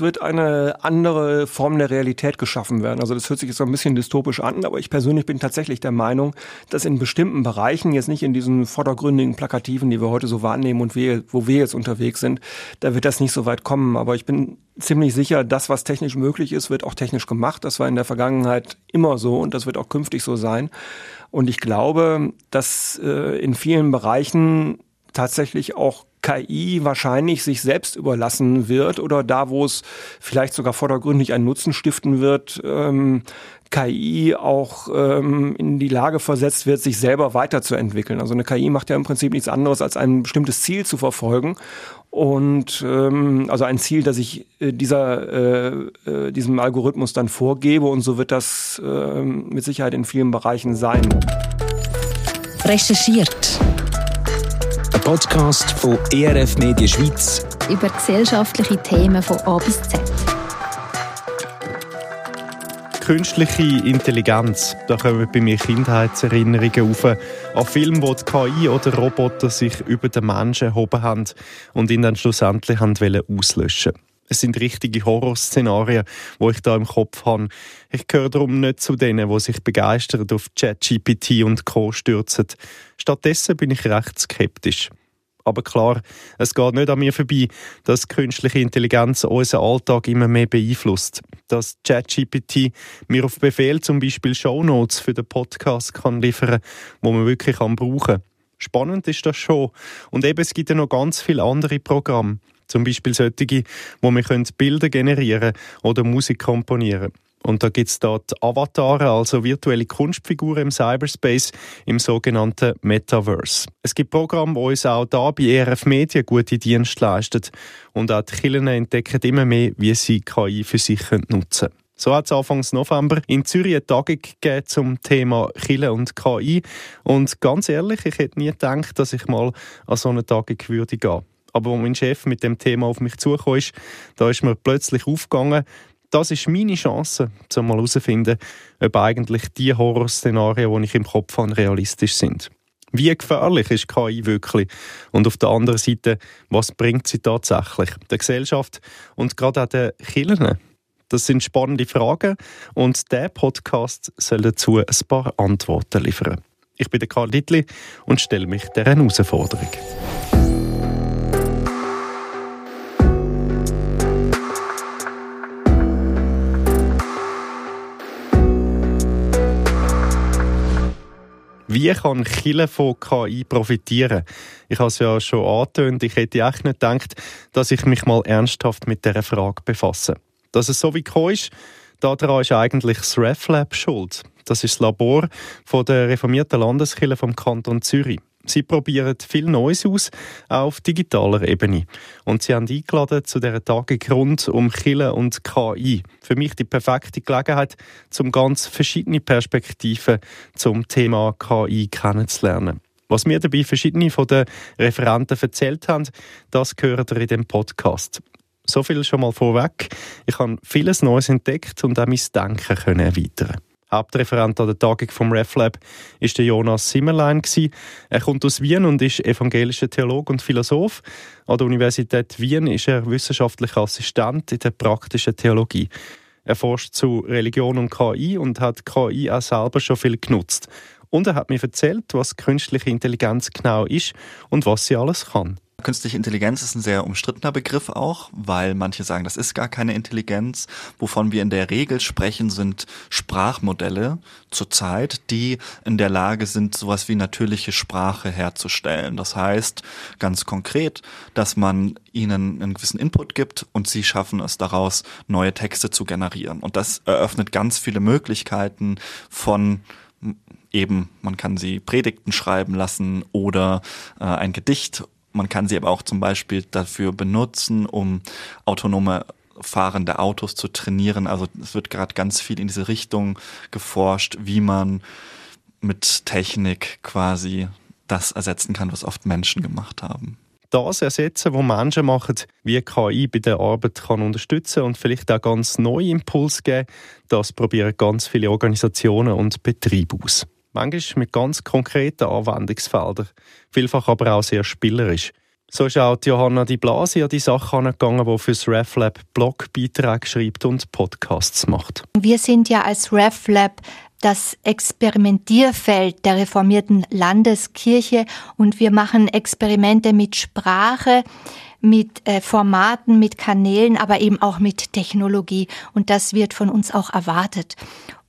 wird eine andere Form der Realität geschaffen werden. Also das hört sich jetzt so ein bisschen dystopisch an, aber ich persönlich bin tatsächlich der Meinung, dass in bestimmten Bereichen, jetzt nicht in diesen vordergründigen Plakativen, die wir heute so wahrnehmen und wo wir jetzt unterwegs sind, da wird das nicht so weit kommen. Aber ich bin ziemlich sicher, das, was technisch möglich ist, wird auch technisch gemacht. Das war in der Vergangenheit immer so und das wird auch künftig so sein. Und ich glaube, dass äh, in vielen Bereichen tatsächlich auch KI wahrscheinlich sich selbst überlassen wird oder da, wo es vielleicht sogar vordergründig einen Nutzen stiften wird, ähm, KI auch ähm, in die Lage versetzt wird, sich selber weiterzuentwickeln. Also eine KI macht ja im Prinzip nichts anderes, als ein bestimmtes Ziel zu verfolgen. Und ähm, also ein Ziel, das ich äh, dieser, äh, äh, diesem Algorithmus dann vorgebe und so wird das äh, mit Sicherheit in vielen Bereichen sein. Recherchiert ein Podcast von ERF Media Schweiz. Über gesellschaftliche Themen von A bis Z. Künstliche Intelligenz, da kommen bei mir Kindheitserinnerungen auf an Filme, wo die KI oder Roboter sich über den Menschen erhoben haben und ihn dann schlussendlich haben auslöschen es sind richtige Horrorszenarien, wo ich da im Kopf habe. Ich gehöre darum nicht zu denen, die sich begeistert auf ChatGPT und Co. stürzen. Stattdessen bin ich recht skeptisch. Aber klar, es geht nicht an mir vorbei, dass künstliche Intelligenz unseren Alltag immer mehr beeinflusst. Dass ChatGPT mir auf Befehl zum Beispiel Shownotes für den Podcast kann liefern, wo man wirklich kann brauchen. Spannend ist das schon. Und eben, es gibt ja noch ganz viele andere Programme. Zum Beispiel solche, wo wir Bilder generieren oder Musik komponieren und da gibt es dort Avatare, also virtuelle Kunstfiguren im Cyberspace, im sogenannten Metaverse. Es gibt Programme, die uns auch da bei ERF Media gute Dienste leisten. Und auch die Kirchen entdecken immer mehr, wie sie KI für sich nutzen können. So hat es Anfang November in Zürich eine Tagung gegeben zum Thema Chile und KI. Und ganz ehrlich, ich hätte nie gedacht, dass ich mal an so eine Tagung würde gehen. Aber als mein Chef mit dem Thema auf mich zugekommen ist, da ist mir plötzlich aufgegangen, das ist meine Chance, um mal herauszufinden, ob eigentlich die Horrorszenarien, die ich im Kopf habe, realistisch sind. Wie gefährlich ist KI wirklich? Und auf der anderen Seite, was bringt sie tatsächlich der Gesellschaft und gerade auch den Kirchen? Das sind spannende Fragen und der Podcast soll dazu ein paar Antworten liefern. Ich bin der Karl Dittli und stelle mich dieser Herausforderung. Wie kann Chile von KI profitieren? Ich habe es ja schon angetönt, ich hätte echt nicht gedacht, dass ich mich mal ernsthaft mit dieser Frage befasse. Dass es so wie gekommen ist, daran ist eigentlich das RefLab schuld. Das ist das Labor von der reformierten Landeskirche vom Kanton Zürich. Sie probieren viel Neues aus, auch auf digitaler Ebene. Und sie haben eingeladen zu dieser Tagung rund um Chile und KI. Für mich die perfekte Gelegenheit, um ganz verschiedene Perspektiven zum Thema KI kennenzulernen. Was mir dabei verschiedene von den Referenten erzählt haben, das gehört ihr in dem Podcast. So viel schon mal vorweg. Ich habe vieles Neues entdeckt und auch mein Denken können erweitern. Hauptreferent an der Tagung vom RefLab ist der Jonas Simmerlein. Er kommt aus Wien und ist evangelischer Theologe und Philosoph. An der Universität Wien ist er wissenschaftlicher Assistent in der praktischen Theologie. Er forscht zu Religion und KI und hat KI auch selber schon viel genutzt. Und er hat mir erzählt, was künstliche Intelligenz genau ist und was sie alles kann. Künstliche Intelligenz ist ein sehr umstrittener Begriff auch, weil manche sagen, das ist gar keine Intelligenz. Wovon wir in der Regel sprechen, sind Sprachmodelle zurzeit, die in der Lage sind, sowas wie natürliche Sprache herzustellen. Das heißt ganz konkret, dass man ihnen einen gewissen Input gibt und sie schaffen es daraus, neue Texte zu generieren. Und das eröffnet ganz viele Möglichkeiten von eben, man kann sie Predigten schreiben lassen oder äh, ein Gedicht man kann sie aber auch zum Beispiel dafür benutzen, um autonome fahrende Autos zu trainieren. Also es wird gerade ganz viel in diese Richtung geforscht, wie man mit Technik quasi das ersetzen kann, was oft Menschen gemacht haben. Das ersetzen, was Menschen machen, wie KI bei der Arbeit kann unterstützen und vielleicht auch ganz neue Impulse geben, das probieren ganz viele Organisationen und Betriebe aus. Manchmal mit ganz konkreten Anwendungsfeldern, vielfach aber auch sehr spielerisch. So ist auch Johanna Di Blasi an die Sache angegangen, die fürs RefLab Blogbeiträge schreibt und Podcasts macht. Wir sind ja als RefLab das Experimentierfeld der reformierten Landeskirche und wir machen Experimente mit Sprache, mit äh, Formaten, mit Kanälen, aber eben auch mit Technologie. Und das wird von uns auch erwartet.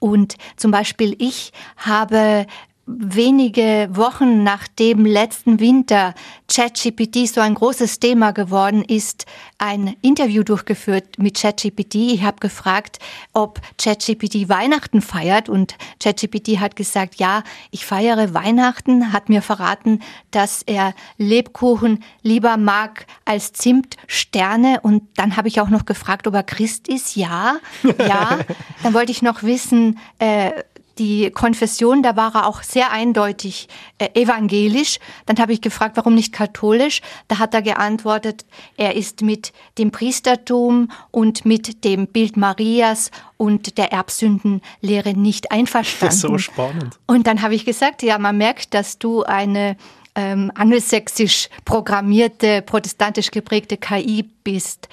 Und zum Beispiel ich habe wenige Wochen nach dem letzten Winter ChatGPT so ein großes Thema geworden ist, ein Interview durchgeführt mit ChatGPT. Ich habe gefragt, ob ChatGPT Weihnachten feiert und ChatGPT hat gesagt, ja, ich feiere Weihnachten, hat mir verraten, dass er Lebkuchen lieber mag als Zimtsterne und dann habe ich auch noch gefragt, ob er Christ ist. Ja, ja. Dann wollte ich noch wissen, äh, die Konfession, da war er auch sehr eindeutig äh, evangelisch. Dann habe ich gefragt, warum nicht katholisch? Da hat er geantwortet, er ist mit dem Priestertum und mit dem Bild Marias und der Erbsündenlehre nicht einverstanden. so spannend. Und dann habe ich gesagt, ja, man merkt, dass du eine ähm, angelsächsisch programmierte, protestantisch geprägte KI bist.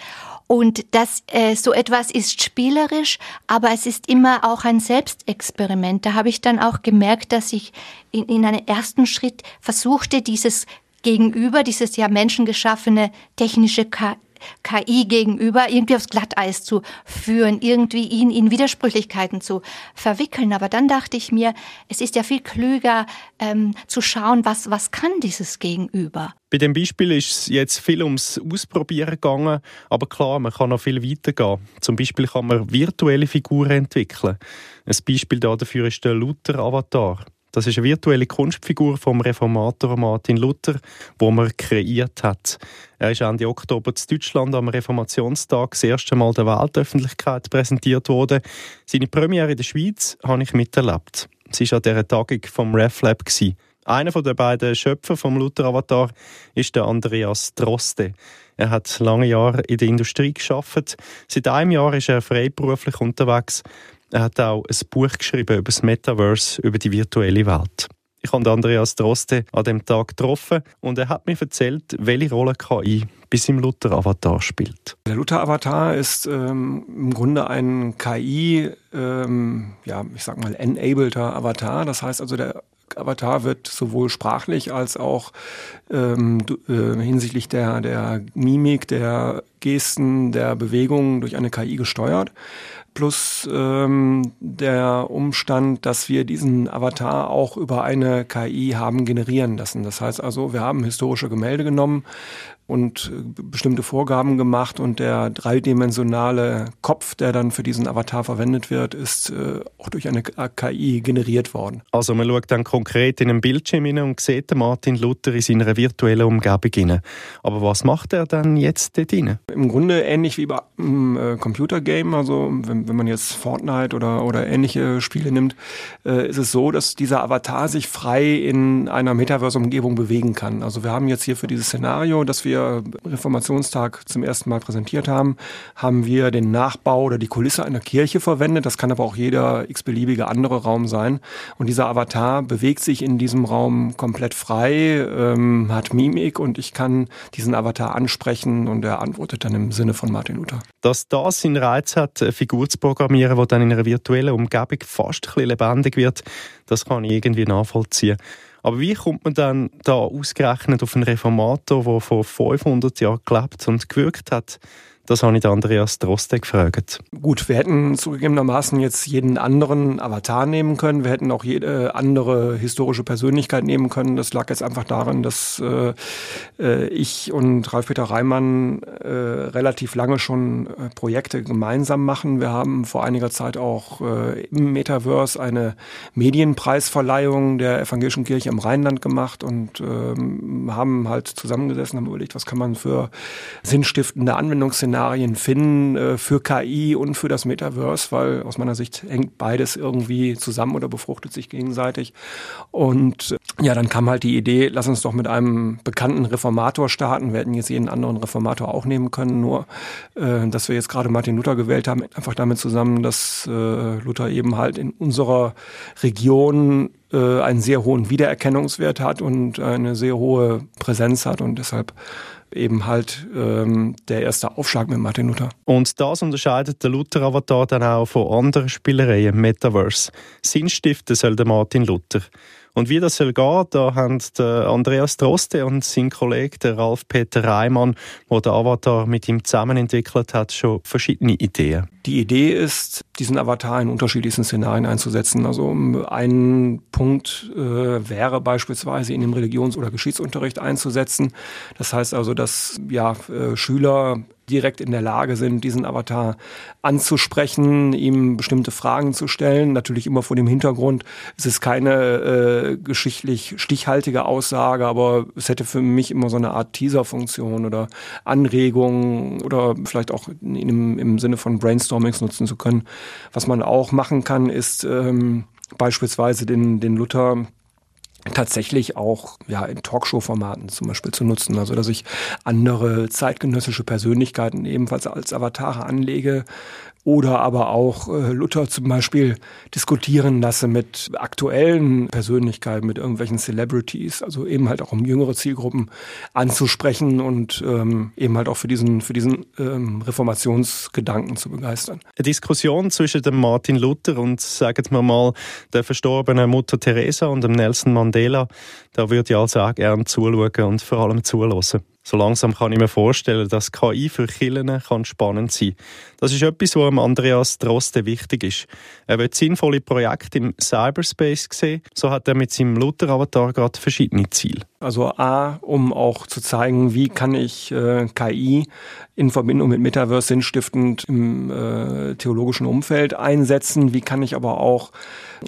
Und das äh, so etwas ist spielerisch, aber es ist immer auch ein Selbstexperiment. Da habe ich dann auch gemerkt, dass ich in, in einem ersten Schritt versuchte, dieses Gegenüber, dieses ja menschengeschaffene technische KI gegenüber irgendwie aufs Glatteis zu führen, irgendwie ihn in Widersprüchlichkeiten zu verwickeln. Aber dann dachte ich mir, es ist ja viel klüger ähm, zu schauen, was, was kann dieses Gegenüber. Bei dem Beispiel ist es jetzt viel ums Ausprobieren gegangen, aber klar, man kann noch viel weiter gehen. Zum Beispiel kann man virtuelle Figuren entwickeln. Ein Beispiel dafür ist der Luther-Avatar. Das ist eine virtuelle Kunstfigur vom Reformator Martin Luther, wo man kreiert hat. Er ist Ende Oktober in Deutschland am Reformationstag das erste Mal der Weltöffentlichkeit präsentiert worden. Seine Premiere in der Schweiz habe ich miterlebt. Sie war an dieser Tagung vom RefLab. Einer der beiden Schöpfer vom Luther-Avatar ist der Andreas Droste. Er hat lange Jahre in der Industrie geschafft. Seit einem Jahr ist er freiberuflich unterwegs. Er hat auch ein Buch geschrieben über das Metaverse, über die virtuelle Welt. Ich habe Andreas Droste an dem Tag getroffen und er hat mir erzählt, welche Rolle KI bis im Luther-Avatar spielt. Der Luther-Avatar ist ähm, im Grunde ein KI, ähm, ja, ich sag mal, enableder Avatar. Das heißt also, der Avatar wird sowohl sprachlich als auch ähm, äh, hinsichtlich der, der Mimik, der Gesten, der Bewegungen durch eine KI gesteuert plus ähm, der Umstand, dass wir diesen Avatar auch über eine KI haben generieren lassen. Das heißt also, wir haben historische Gemälde genommen, und äh, bestimmte Vorgaben gemacht und der dreidimensionale Kopf, der dann für diesen Avatar verwendet wird, ist äh, auch durch eine KI generiert worden. Also man schaut dann konkret in einen Bildschirm hin und sieht Martin Luther in seiner virtuellen Umgebung hinein. Aber was macht er dann jetzt dort hinein? Im Grunde ähnlich wie bei einem äh, Computergame, also wenn, wenn man jetzt Fortnite oder, oder ähnliche Spiele nimmt, äh, ist es so, dass dieser Avatar sich frei in einer Metaverse-Umgebung bewegen kann. Also wir haben jetzt hier für dieses Szenario, dass wir wir Reformationstag zum ersten Mal präsentiert haben, haben wir den Nachbau oder die Kulisse einer Kirche verwendet. Das kann aber auch jeder x-beliebige andere Raum sein. Und dieser Avatar bewegt sich in diesem Raum komplett frei, ähm, hat Mimik und ich kann diesen Avatar ansprechen und er antwortet dann im Sinne von Martin Luther. Dass das seinen Reiz hat, eine Figur zu programmieren, die dann in einer virtuellen Umgebung fast ein bisschen lebendig wird, das kann ich irgendwie nachvollziehen. Aber wie kommt man dann da ausgerechnet auf einen Reformator, der vor 500 Jahren gelebt und gewirkt hat? Das habe ich Andreas Droste gefragt. Gut, wir hätten zugegebenermaßen jetzt jeden anderen Avatar nehmen können. Wir hätten auch jede andere historische Persönlichkeit nehmen können. Das lag jetzt einfach daran, dass äh, äh ich und Ralf-Peter Reimann äh, relativ lange schon äh, Projekte gemeinsam machen. Wir haben vor einiger Zeit auch äh, im Metaverse eine Medienpreisverleihung der Evangelischen Kirche im Rheinland gemacht und ähm, haben halt zusammengesessen, haben überlegt, was kann man für sinnstiftende Anwendungsszenarien Szenarien finden äh, für KI und für das Metaverse, weil aus meiner Sicht hängt beides irgendwie zusammen oder befruchtet sich gegenseitig. Und äh, ja, dann kam halt die Idee, lass uns doch mit einem bekannten Reformator starten. Wir hätten jetzt jeden anderen Reformator auch nehmen können, nur äh, dass wir jetzt gerade Martin Luther gewählt haben, einfach damit zusammen, dass äh, Luther eben halt in unserer Region äh, einen sehr hohen Wiedererkennungswert hat und eine sehr hohe Präsenz hat und deshalb eben halt ähm, der erste Aufschlag mit Martin Luther. Und das unterscheidet der Luther-Avatar dann auch von anderen Spielereien im Metaverse. Sinnstiften soll der Martin Luther. Und wie das soll gehen, da haben der Andreas Droste und sein Kollege der Ralf Peter Reimann, der den Avatar mit ihm zusammen entwickelt hat, schon verschiedene Ideen. Die Idee ist, diesen Avatar in unterschiedlichsten Szenarien einzusetzen. Also ein Punkt äh, wäre beispielsweise ihn im Religions- oder Geschichtsunterricht einzusetzen. Das heißt also, dass ja, äh, Schüler direkt in der Lage sind, diesen Avatar anzusprechen, ihm bestimmte Fragen zu stellen. Natürlich immer vor dem Hintergrund, es ist keine äh, geschichtlich stichhaltige Aussage, aber es hätte für mich immer so eine Art Teaser-Funktion oder Anregung oder vielleicht auch im, im Sinne von Brainstormings nutzen zu können. Was man auch machen kann, ist ähm, beispielsweise den, den Luther tatsächlich auch ja in Talkshow-Formaten zum Beispiel zu nutzen. Also dass ich andere zeitgenössische Persönlichkeiten ebenfalls als Avatare anlege, oder aber auch äh, Luther zum Beispiel diskutieren lasse mit aktuellen Persönlichkeiten, mit irgendwelchen Celebrities, also eben halt auch um jüngere Zielgruppen anzusprechen und ähm, eben halt auch für diesen, für diesen ähm, Reformationsgedanken zu begeistern. Eine Diskussion zwischen dem Martin Luther und, sagen wir mal, der verstorbenen Mutter Teresa und dem Nelson Mandela, da würde ich also auch gerne zuschauen und vor allem zulassen. So langsam kann ich mir vorstellen, dass KI für Killen kann spannend sein Das ist etwas, was Andreas Droste wichtig ist. Er will sinnvolle Projekte im Cyberspace sehen. So hat er mit seinem Luther-Avatar gerade verschiedene Ziele. Also A, um auch zu zeigen, wie kann ich äh, KI in Verbindung mit Metaverse sinnstiftend im äh, theologischen Umfeld einsetzen. Wie kann ich aber auch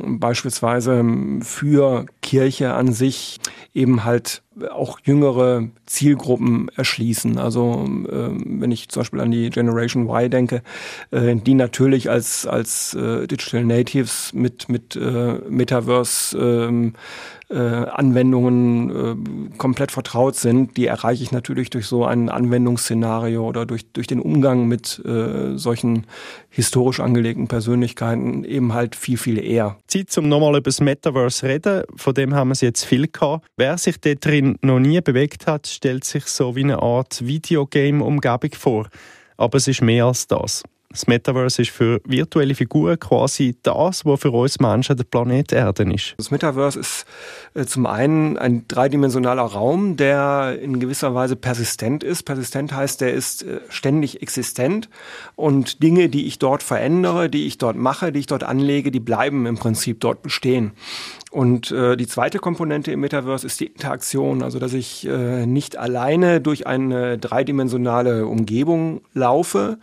beispielsweise für Kirche an sich eben halt auch jüngere Zielgruppen erschließen. Also äh, wenn ich zum Beispiel an die Generation Y denke, äh, die natürlich als als äh, Digital Natives mit mit äh, Metaverse ähm, äh, Anwendungen äh, komplett vertraut sind, die erreiche ich natürlich durch so ein Anwendungsszenario oder durch, durch den Umgang mit äh, solchen historisch angelegten Persönlichkeiten eben halt viel, viel eher. Zeit, um nochmal über das Metaverse reden. Von dem haben wir es jetzt viel gehabt. Wer sich dort drin noch nie bewegt hat, stellt sich so wie eine Art Videogame-Umgebung vor. Aber es ist mehr als das. Das Metaverse ist für virtuelle Figuren quasi das, was für uns Menschen der Planet Erde ist. Das Metaverse ist äh, zum einen ein dreidimensionaler Raum, der in gewisser Weise persistent ist. Persistent heißt, der ist äh, ständig existent und Dinge, die ich dort verändere, die ich dort mache, die ich dort anlege, die bleiben im Prinzip dort bestehen. Und äh, die zweite Komponente im Metaverse ist die Interaktion, also dass ich äh, nicht alleine durch eine dreidimensionale Umgebung laufe,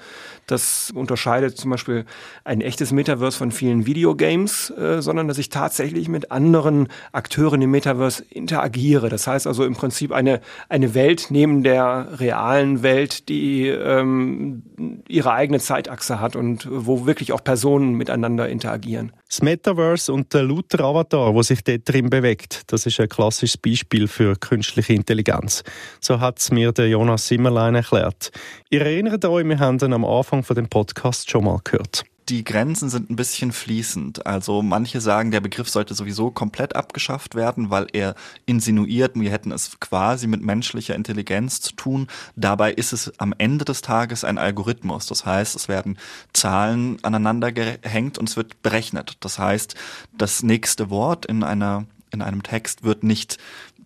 das unterscheidet zum Beispiel ein echtes Metaverse von vielen Videogames, äh, sondern dass ich tatsächlich mit anderen Akteuren im Metaverse interagiere. Das heißt also im Prinzip eine, eine Welt neben der realen Welt, die ähm, ihre eigene Zeitachse hat und wo wirklich auch Personen miteinander interagieren. Das Metaverse und der Luther-Avatar, wo sich dort drin bewegt, das ist ein klassisches Beispiel für künstliche Intelligenz. So hat es mir der Jonas Simmerlein erklärt. Ihr erinnert euch, wir haben ihn am Anfang von dem Podcast schon mal gehört die Grenzen sind ein bisschen fließend. Also manche sagen, der Begriff sollte sowieso komplett abgeschafft werden, weil er insinuiert, wir hätten es quasi mit menschlicher Intelligenz zu tun. Dabei ist es am Ende des Tages ein Algorithmus. Das heißt, es werden Zahlen aneinander gehängt und es wird berechnet. Das heißt, das nächste Wort in einer in einem Text wird nicht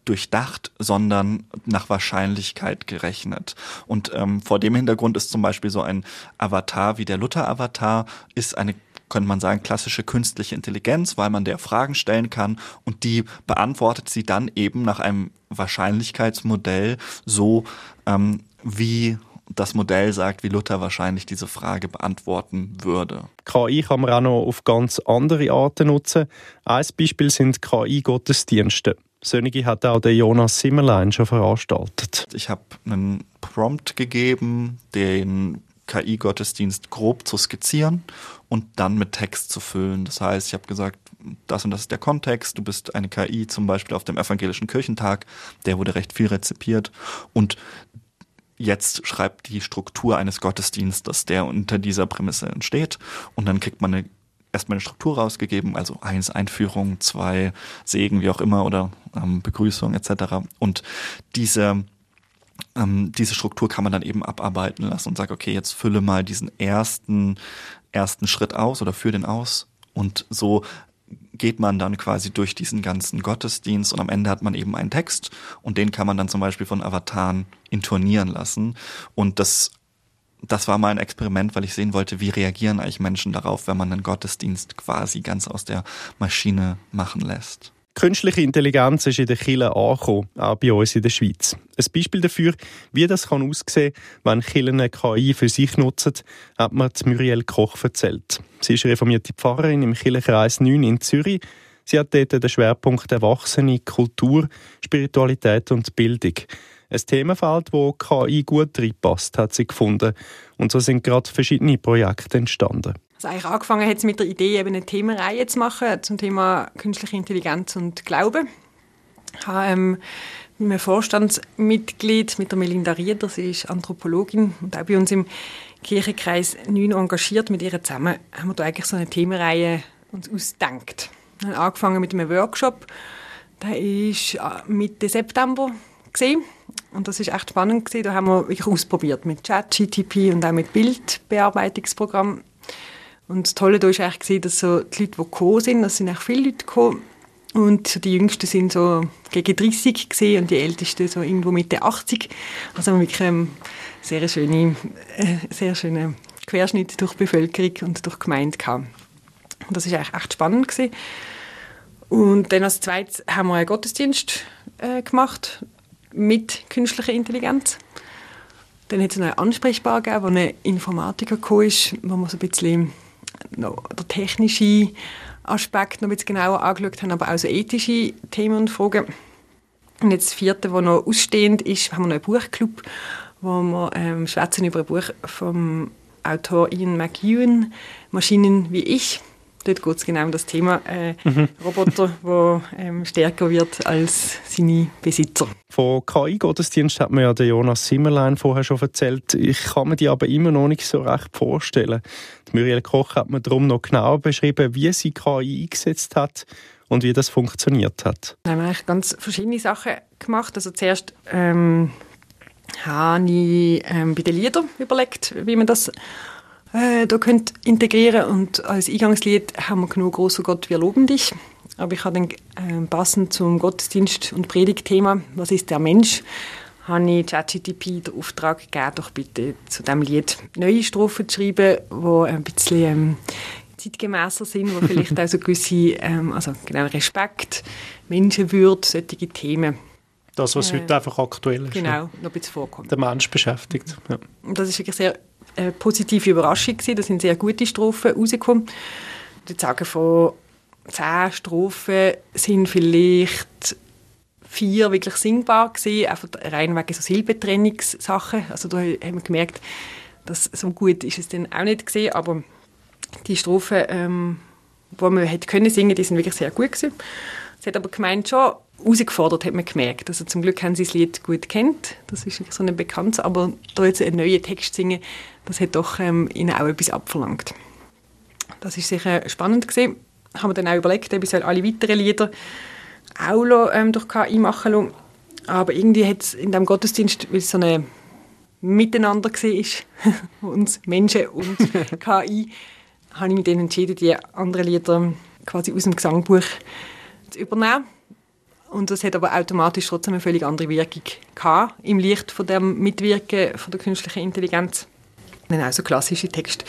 durchdacht, sondern nach Wahrscheinlichkeit gerechnet. Und ähm, vor dem Hintergrund ist zum Beispiel so ein Avatar wie der Luther-Avatar, ist eine könnte man sagen, klassische künstliche Intelligenz, weil man der Fragen stellen kann und die beantwortet sie dann eben nach einem Wahrscheinlichkeitsmodell so, ähm, wie das Modell sagt, wie Luther wahrscheinlich diese Frage beantworten würde. KI kann man auch noch auf ganz andere Arten nutzen. Ein Beispiel sind KI-Gottesdienste. Sönige hat auch der Jonas Simmerlein schon veranstaltet. Ich habe einen Prompt gegeben, den KI-Gottesdienst grob zu skizzieren und dann mit Text zu füllen. Das heißt, ich habe gesagt, das und das ist der Kontext. Du bist eine KI zum Beispiel auf dem Evangelischen Kirchentag. Der wurde recht viel rezipiert. Und jetzt schreibt die Struktur eines Gottesdienstes, der unter dieser Prämisse entsteht. Und dann kriegt man eine erstmal eine Struktur rausgegeben, also eins Einführung, zwei Segen, wie auch immer, oder ähm, Begrüßung etc. Und diese ähm, diese Struktur kann man dann eben abarbeiten lassen und sagt, okay, jetzt fülle mal diesen ersten, ersten Schritt aus oder führe den aus. Und so geht man dann quasi durch diesen ganzen Gottesdienst und am Ende hat man eben einen Text und den kann man dann zum Beispiel von Avataren intonieren lassen. Und das, das war mal ein Experiment, weil ich sehen wollte, wie reagieren eigentlich Menschen darauf, wenn man einen Gottesdienst quasi ganz aus der Maschine machen lässt. Künstliche Intelligenz ist in der Kille angekommen, auch bei uns in der Schweiz. Ein Beispiel dafür, wie das kann aussehen wenn Kirchen eine KI für sich nutzen, hat mir Muriel Koch erzählt. Sie ist reformierte Pfarrerin im Kirchenkreis 9 in Zürich. Sie hat dort den Schwerpunkt Erwachsene, Kultur, Spiritualität und Bildung. Ein Themenfeld, wo KI gut reinpasst, hat sie gefunden. Und so sind gerade verschiedene Projekte entstanden. Also eigentlich angefangen hat es mit der Idee, eben eine Themenreihe zu machen zum Thema künstliche Intelligenz und Glaube. Ich habe ähm, mit einem Vorstandsmitglied, mit der Melinda Rieder, sie ist Anthropologin und auch bei uns im Kirchenkreis 9 engagiert. Mit ihr zusammen haben wir da eigentlich so eine Themenreihe uns ausgedacht. Wir haben angefangen mit einem Workshop, der ist äh, Mitte September gesehen. Und das ist echt spannend gewesen. Da haben wir wirklich ausprobiert mit Chat, GTP und auch mit Bildbearbeitungsprogramm und das Tolle da war eigentlich, dass so die Leute, die gekommen sind, das sind auch viele Leute gekommen. Und die Jüngsten sind so gegen 30 gesehen und die Ältesten so irgendwo Mitte 80. Also wirklich ein sehr schöne, äh, sehr schöner Querschnitt durch Bevölkerung und durch Gemeinde gehabt. Und das ist eigentlich echt spannend gewesen. Und dann als zweites haben wir einen Gottesdienst äh, gemacht mit künstlicher Intelligenz. Dann hat es einen Ansprechbar gegeben, wo ein Informatiker kam, wo man so ein bisschen noch der technische Aspekt noch ein bisschen genauer angeschaut haben, aber auch so ethische Themen und Fragen. Und jetzt das vierte, was noch ausstehend ist, haben wir noch einen Buchclub, wo wir ähm, schwätzen über ein Buch vom Autor Ian McEwan, Maschinen wie ich. Dort geht es genau um das Thema äh, mhm. Roboter, der ähm, stärker wird als seine Besitzer. Von KI-Gottesdienst hat mir ja der Jonas Simmerlein vorher schon erzählt. Ich kann mir die aber immer noch nicht so recht vorstellen. Die Muriel Koch hat mir darum noch genauer beschrieben, wie sie KI eingesetzt hat und wie das funktioniert hat. Wir haben eigentlich ganz verschiedene Sachen gemacht. Also zuerst ähm, habe ich ähm, bei den Liedern überlegt, wie man das äh, da könnt integrieren und als Eingangslied haben wir genug großer Gott, wir loben dich. Aber ich habe dann äh, passend zum Gottesdienst und Predigtthema, was ist der Mensch, habe ich ChatGTP den Auftrag gegeben, doch bitte zu diesem Lied neue Strophen zu schreiben, die ein bisschen ähm, zeitgemäßer sind, wo vielleicht auch so gewisse, ähm, also genau Respekt, Menschenwürde, solche Themen. Das, was äh, heute einfach aktuell ist. Genau, noch ein bisschen vorkommt. Der Mensch beschäftigt. Ja. Und das ist wirklich sehr eine positive Überraschung gewesen. Da sind sehr gute Strophen rausgekommen. Ich würde von zehn Strophen sind vielleicht vier wirklich singbar gewesen, einfach rein wegen so Silbentrennungssachen. Also da haben wir gemerkt, dass so gut ist es dann auch nicht gesehen, aber die Strophen, ähm, die man hätte können singen, die sind wirklich sehr gut gewesen. Es hat aber gemeint schon herausgefordert, hat man gemerkt. Also zum Glück haben sie das Lied gut kennt. Das ist so ein bekanntes, aber da jetzt einen neuen Text singen, das hat doch ähm, ihnen auch etwas abverlangt. Das ist sicher spannend gesehen. Haben wir dann auch überlegt, ob ich alle weiteren Lieder auch ähm, durch KI machen lassen. Aber irgendwie hat es in diesem Gottesdienst, weil es so ein Miteinander war, uns Menschen und KI, habe ich mich dann entschieden, die anderen Lieder quasi aus dem Gesangbuch zu übernehmen. Und das hat aber automatisch trotzdem eine völlig andere Wirkung gehabt, im Licht von dem Mitwirken von der künstlichen Intelligenz. Dann auch so klassische Texte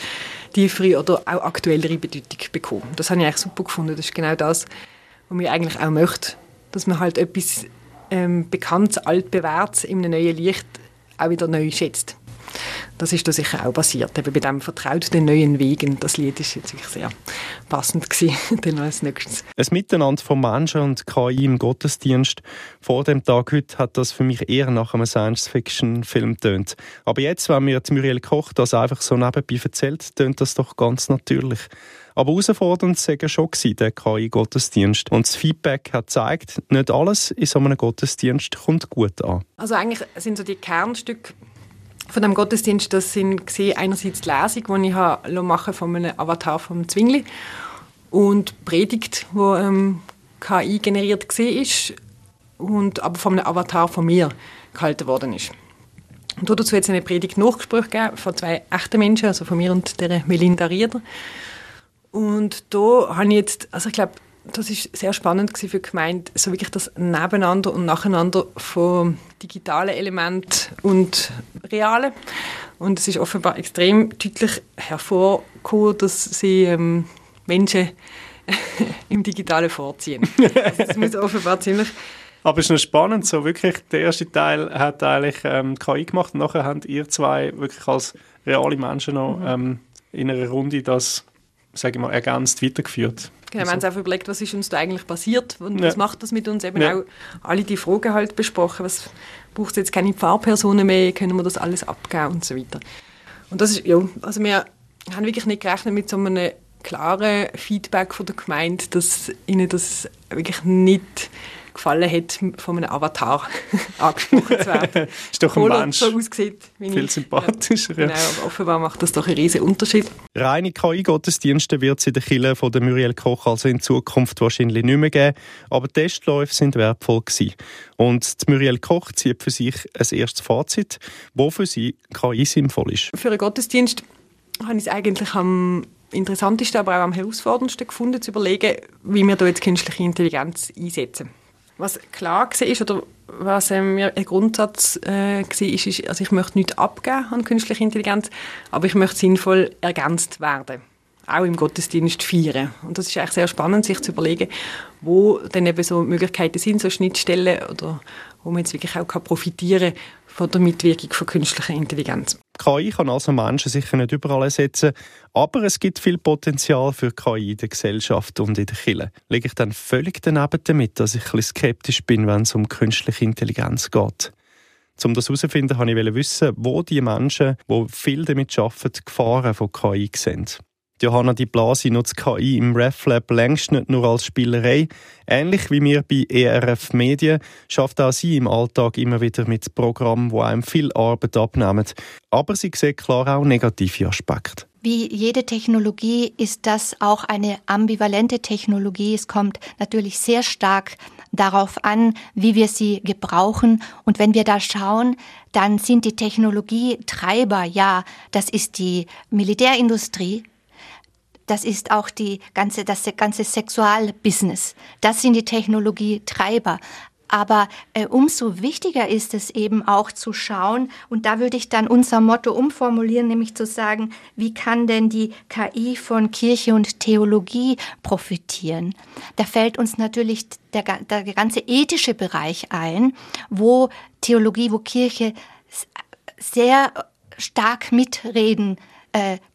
tiefere oder auch aktuellere Bedeutung bekommen. Das habe ich eigentlich super gefunden. Das ist genau das, was wir eigentlich auch möchten. Dass man halt etwas ähm, Bekanntes, altbewährtes in einem neuen Licht auch wieder neu schätzt. Das ist da sicher auch passiert. Eben bei dem «Vertraut den neuen Wegen». Das Lied ist jetzt wirklich sehr passend gewesen. Dann als nächstes. Ein Miteinander von Menschen und KI im Gottesdienst. Vor dem Tag heute hat das für mich eher nach einem Science-Fiction-Film tönt. Aber jetzt, wenn mir Muriel Koch das einfach so nebenbei erzählt, tönt das doch ganz natürlich. Aber herausfordernd war schon der KI-Gottesdienst. Und das Feedback hat gezeigt, nicht alles in so einem Gottesdienst kommt gut an. Also eigentlich sind so die Kernstücke von dem Gottesdienst, das sind gesehen, einerseits die Lesung, die ich habe machen von einem Avatar vom Zwingli und Predigt, die ähm, KI generiert war und aber von einem Avatar von mir gehalten worden ist. Und dazu hat es eine Predigt Nachgespräch gegeben von zwei echten Menschen, also von mir und der Melinda Rieder. Und da habe ich jetzt, also ich glaube, das ist sehr spannend für die Gemeinde, so wirklich das Nebeneinander und Nacheinander von digitalen Elementen und realen. Und es ist offenbar extrem deutlich hervorgekommen, dass sie ähm, Menschen im Digitalen vorziehen. Also das muss offenbar ziemlich aber es ist noch spannend, so wirklich, der erste Teil hat eigentlich ähm, KI gemacht und nachher habt ihr zwei wirklich als reale Menschen noch mhm. ähm, in einer Runde das, sage ich mal, ergänzt weitergeführt. Genau, wir haben uns auch überlegt, was ist uns da eigentlich passiert und ja. was macht das mit uns? Eben ja. auch alle die Fragen halt besprochen, was braucht es jetzt keine Pfarrpersonen mehr, können wir das alles abgeben und so weiter. Und das ist, ja, also wir haben wirklich nicht gerechnet mit so einem klaren Feedback von der Gemeinde, dass ihnen das wirklich nicht gefallen hat, von einem Avatar angesprochen zu werden. ist doch ein Mensch. so aussieht. Viel ich. sympathischer. Genau, aber offenbar macht das doch einen riesen Unterschied. Reine KI-Gottesdienste wird es in der Kirche von der Muriel Koch also in Zukunft wahrscheinlich nicht mehr geben, aber Testläufe sind wertvoll gewesen. Und die Muriel Koch zieht für sich ein erstes Fazit, wo für sie KI sinnvoll ist. Für einen Gottesdienst habe ich es eigentlich am interessantesten, aber auch am herausforderndsten gefunden, zu überlegen, wie wir da jetzt künstliche Intelligenz einsetzen. Was klar war, oder was ähm, ein Grundsatz äh, war, ist, also ich möchte nichts abgeben an künstliche Intelligenz, aber ich möchte sinnvoll ergänzt werden. Auch im Gottesdienst feiern. Und das ist eigentlich sehr spannend, sich zu überlegen, wo dann eben so Möglichkeiten sind, so Schnittstellen, oder wo man jetzt wirklich auch profitieren kann von der Mitwirkung von künstlicher Intelligenz. KI kann also Menschen sicher nicht überall ersetzen, aber es gibt viel Potenzial für KI in der Gesellschaft und in der Kirche. Liege ich dann völlig daneben damit, dass ich ein skeptisch bin, wenn es um künstliche Intelligenz geht. Um das herauszufinden, wollte ich wissen, wo die Menschen, die viel damit arbeiten, die Gefahren von KI sehen. Johanna Di Blasi nutzt KI im RefLab längst nicht nur als Spielerei. Ähnlich wie wir bei ERF Medien schafft auch sie im Alltag immer wieder mit Programmen, die einem viel Arbeit abnehmen. Aber sie sieht klar auch negative Aspekte. Wie jede Technologie ist das auch eine ambivalente Technologie. Es kommt natürlich sehr stark darauf an, wie wir sie gebrauchen. Und wenn wir da schauen, dann sind die Technologietreiber, ja, das ist die Militärindustrie, das ist auch die ganze, das ganze Sexualbusiness. Das sind die Technologietreiber. Aber äh, umso wichtiger ist es eben auch zu schauen, und da würde ich dann unser Motto umformulieren, nämlich zu sagen, wie kann denn die KI von Kirche und Theologie profitieren? Da fällt uns natürlich der, der ganze ethische Bereich ein, wo Theologie, wo Kirche sehr stark mitreden äh,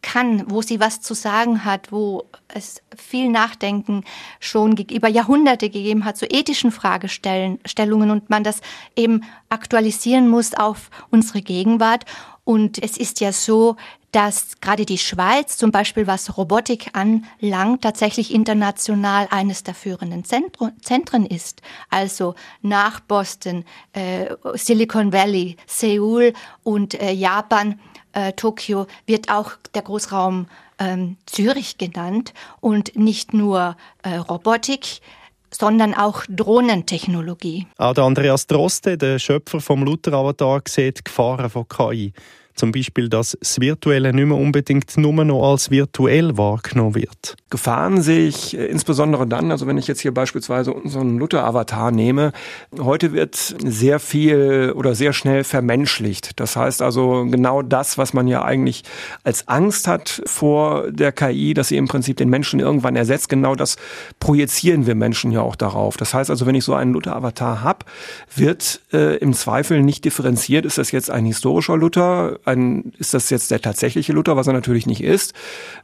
kann, wo sie was zu sagen hat, wo es viel Nachdenken schon über Jahrhunderte gegeben hat zu ethischen Fragestellungen und man das eben aktualisieren muss auf unsere Gegenwart. Und es ist ja so, dass gerade die Schweiz zum Beispiel, was Robotik anlangt, tatsächlich international eines der führenden Zentren ist. Also nach Boston, äh, Silicon Valley, Seoul und äh, Japan äh, Tokio wird auch der Großraum ähm, Zürich genannt und nicht nur äh, Robotik, sondern auch Drohnentechnologie. Auch der Andreas Droste, der Schöpfer vom Luther-Avatar, sieht Gefahren von KI. Zum Beispiel, dass das Virtuelle nicht mehr unbedingt nur noch als virtuell wahrgenommen wird. Gefahren sehe ich äh, insbesondere dann, also wenn ich jetzt hier beispielsweise unseren Luther-Avatar nehme, heute wird sehr viel oder sehr schnell vermenschlicht. Das heißt also genau das, was man ja eigentlich als Angst hat vor der KI, dass sie im Prinzip den Menschen irgendwann ersetzt, genau das projizieren wir Menschen ja auch darauf. Das heißt also, wenn ich so einen Luther-Avatar habe, wird äh, im Zweifel nicht differenziert, ist das jetzt ein historischer Luther, ein, ist das jetzt der tatsächliche Luther, was er natürlich nicht ist,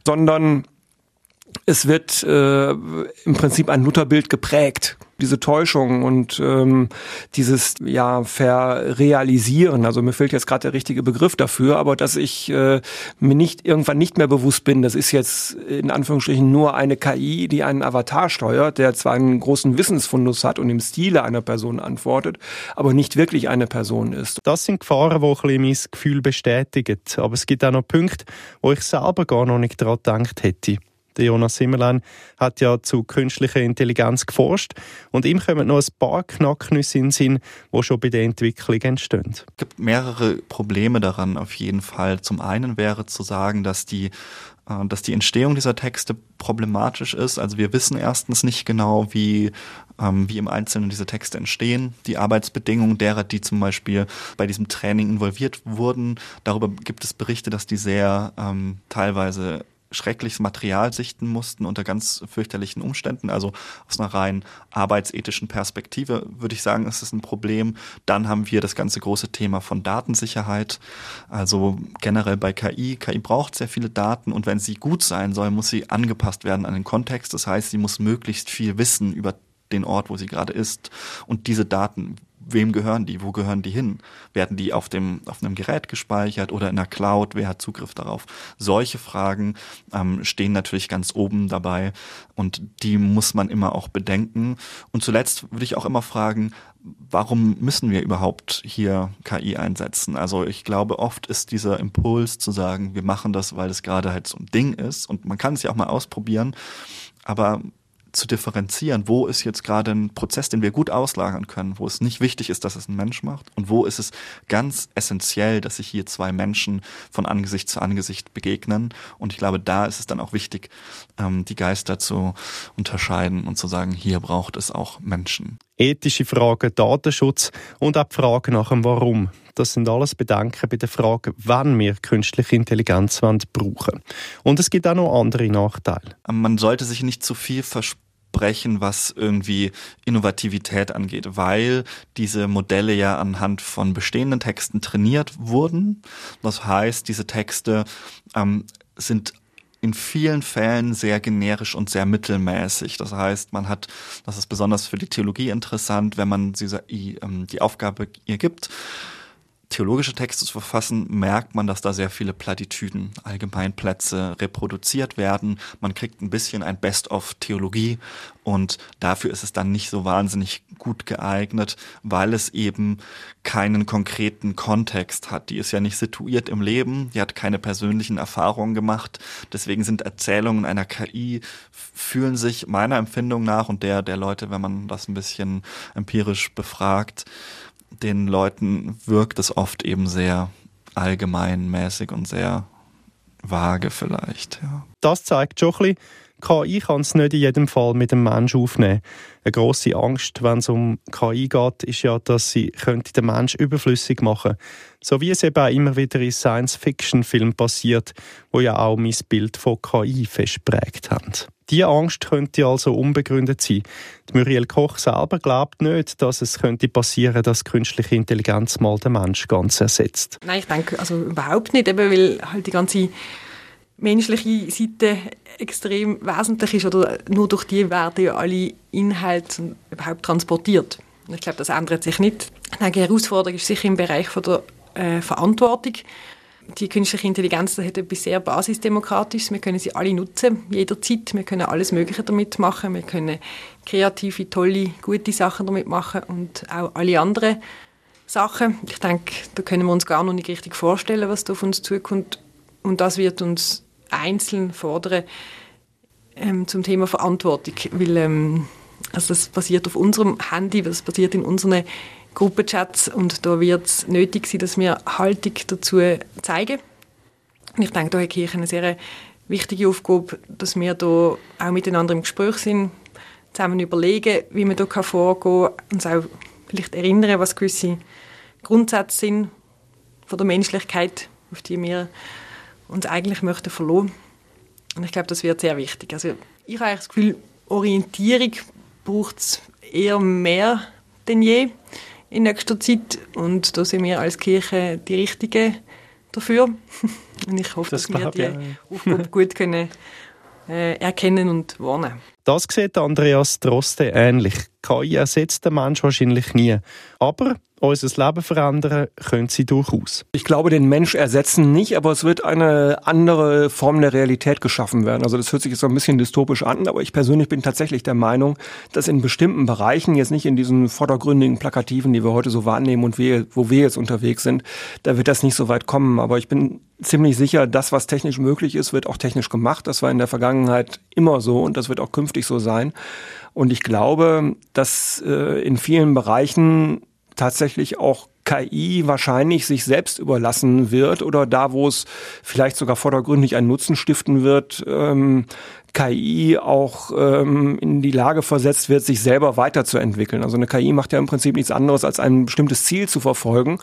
sondern es wird äh, im Prinzip ein Lutherbild geprägt. Diese Täuschung und ähm, dieses ja verrealisieren. Also mir fehlt jetzt gerade der richtige Begriff dafür, aber dass ich äh, mir nicht irgendwann nicht mehr bewusst bin, das ist jetzt in Anführungsstrichen nur eine KI, die einen Avatar steuert, der zwar einen großen Wissensfundus hat und im Stile einer Person antwortet, aber nicht wirklich eine Person ist. Das sind Gefahren, die ein bisschen mein Gefühl bestätigen. Aber es gibt auch noch Punkte, wo ich selber gar noch nicht daran gedacht hätte. Jonas Simmerlein hat ja zu künstlicher Intelligenz geforscht und ihm kommen noch ein paar Knacknüsse in den Sinn, die schon bei der Entwicklung entstehen. Es gibt mehrere Probleme daran auf jeden Fall. Zum einen wäre zu sagen, dass die äh, dass die Entstehung dieser Texte problematisch ist. Also wir wissen erstens nicht genau, wie, ähm, wie im Einzelnen diese Texte entstehen. Die Arbeitsbedingungen derer, die zum Beispiel bei diesem Training involviert wurden, darüber gibt es Berichte, dass die sehr ähm, teilweise schreckliches Material sichten mussten unter ganz fürchterlichen Umständen. Also aus einer rein arbeitsethischen Perspektive würde ich sagen, ist es ein Problem. Dann haben wir das ganze große Thema von Datensicherheit. Also generell bei KI. KI braucht sehr viele Daten und wenn sie gut sein soll, muss sie angepasst werden an den Kontext. Das heißt, sie muss möglichst viel wissen über den Ort, wo sie gerade ist. Und diese Daten wem gehören die? Wo gehören die hin? Werden die auf dem auf einem Gerät gespeichert oder in der Cloud? Wer hat Zugriff darauf? Solche Fragen ähm, stehen natürlich ganz oben dabei und die muss man immer auch bedenken. Und zuletzt würde ich auch immer fragen, warum müssen wir überhaupt hier KI einsetzen? Also ich glaube, oft ist dieser Impuls zu sagen, wir machen das, weil es gerade halt so ein Ding ist und man kann es ja auch mal ausprobieren. Aber zu differenzieren, wo ist jetzt gerade ein Prozess, den wir gut auslagern können, wo es nicht wichtig ist, dass es ein Mensch macht und wo ist es ganz essentiell, dass sich hier zwei Menschen von Angesicht zu Angesicht begegnen. Und ich glaube, da ist es dann auch wichtig, ähm, die Geister zu unterscheiden und zu sagen, hier braucht es auch Menschen. Ethische Fragen, Datenschutz und auch die Frage nach dem Warum. Das sind alles Bedenken bei der Frage, wann wir künstliche Intelligenz brauchen. Und es gibt auch noch andere Nachteile. Man sollte sich nicht zu viel versprechen sprechen, was irgendwie Innovativität angeht, weil diese Modelle ja anhand von bestehenden Texten trainiert wurden. Das heißt, diese Texte ähm, sind in vielen Fällen sehr generisch und sehr mittelmäßig. Das heißt, man hat, das ist besonders für die Theologie interessant, wenn man die, ähm, die Aufgabe ihr gibt, theologische Texte zu verfassen, merkt man, dass da sehr viele Plattitüden, Allgemeinplätze reproduziert werden. Man kriegt ein bisschen ein Best-of Theologie und dafür ist es dann nicht so wahnsinnig gut geeignet, weil es eben keinen konkreten Kontext hat. Die ist ja nicht situiert im Leben, die hat keine persönlichen Erfahrungen gemacht. Deswegen sind Erzählungen einer KI fühlen sich meiner Empfindung nach und der der Leute, wenn man das ein bisschen empirisch befragt, den Leuten wirkt es oft eben sehr allgemeinmäßig und sehr vage vielleicht. Ja. Das zeigt schon ein bisschen, KI kann es nicht in jedem Fall mit dem Menschen aufnehmen. Eine grosse Angst, wenn es um KI geht, ist ja, dass sie könnte den Mensch überflüssig machen So wie es eben auch immer wieder in Science-Fiction-Filmen passiert, wo ja auch mein Bild von KI festprägt haben. Diese Angst könnte also unbegründet sein. Die Muriel Koch selber glaubt nicht, dass es könnte passieren, dass künstliche Intelligenz mal den Mensch ganz ersetzt. Nein, ich denke also überhaupt nicht, eben weil halt die ganze menschliche Seite extrem wesentlich ist oder nur durch die werden ja alle Inhalte überhaupt transportiert. Ich glaube, das ändert sich nicht. Ich die Herausforderung ist sicher im Bereich von der äh, Verantwortung die künstliche Intelligenz hat etwas sehr Basisdemokratisches. Wir können sie alle nutzen, jederzeit. Wir können alles Mögliche damit machen. Wir können kreative, tolle, gute Sachen damit machen und auch alle anderen Sachen. Ich denke, da können wir uns gar noch nicht richtig vorstellen, was da auf uns zukommt. Und das wird uns einzeln fordern ähm, zum Thema Verantwortung, weil ähm, also das basiert auf unserem Handy, das basiert in unseren Gruppenchats und da wird es nötig sein, dass wir Haltung dazu zeigen. Ich denke, da hat Kirche eine sehr wichtige Aufgabe, dass wir da auch miteinander im Gespräch sind, zusammen überlegen, wie man da vorgehen kann, uns auch vielleicht erinnern, was gewisse Grundsätze sind von der Menschlichkeit, auf die wir uns eigentlich möchten verloren. Und ich glaube, das wird sehr wichtig. Also ich habe das Gefühl, Orientierung braucht es eher mehr denn je in nächster Zeit. Und da sind wir als Kirche die Richtige dafür. Und ich hoffe, das dass wir die ja. Aufgabe gut können, äh, erkennen und warnen. Das sieht Andreas Droste ähnlich. KI ersetzt den Mensch wahrscheinlich nie. Aber unser Leben verändern können sie durchaus. Ich glaube, den Mensch ersetzen nicht, aber es wird eine andere Form der Realität geschaffen werden. Also das hört sich jetzt so ein bisschen dystopisch an, aber ich persönlich bin tatsächlich der Meinung, dass in bestimmten Bereichen, jetzt nicht in diesen vordergründigen Plakativen, die wir heute so wahrnehmen und wir, wo wir jetzt unterwegs sind, da wird das nicht so weit kommen. Aber ich bin ziemlich sicher, das, was technisch möglich ist, wird auch technisch gemacht. Das war in der Vergangenheit immer so und das wird auch künftig so sein. Und ich glaube, dass äh, in vielen Bereichen tatsächlich auch KI wahrscheinlich sich selbst überlassen wird oder da, wo es vielleicht sogar vordergründig einen Nutzen stiften wird, ähm, KI auch ähm, in die Lage versetzt wird, sich selber weiterzuentwickeln. Also eine KI macht ja im Prinzip nichts anderes, als ein bestimmtes Ziel zu verfolgen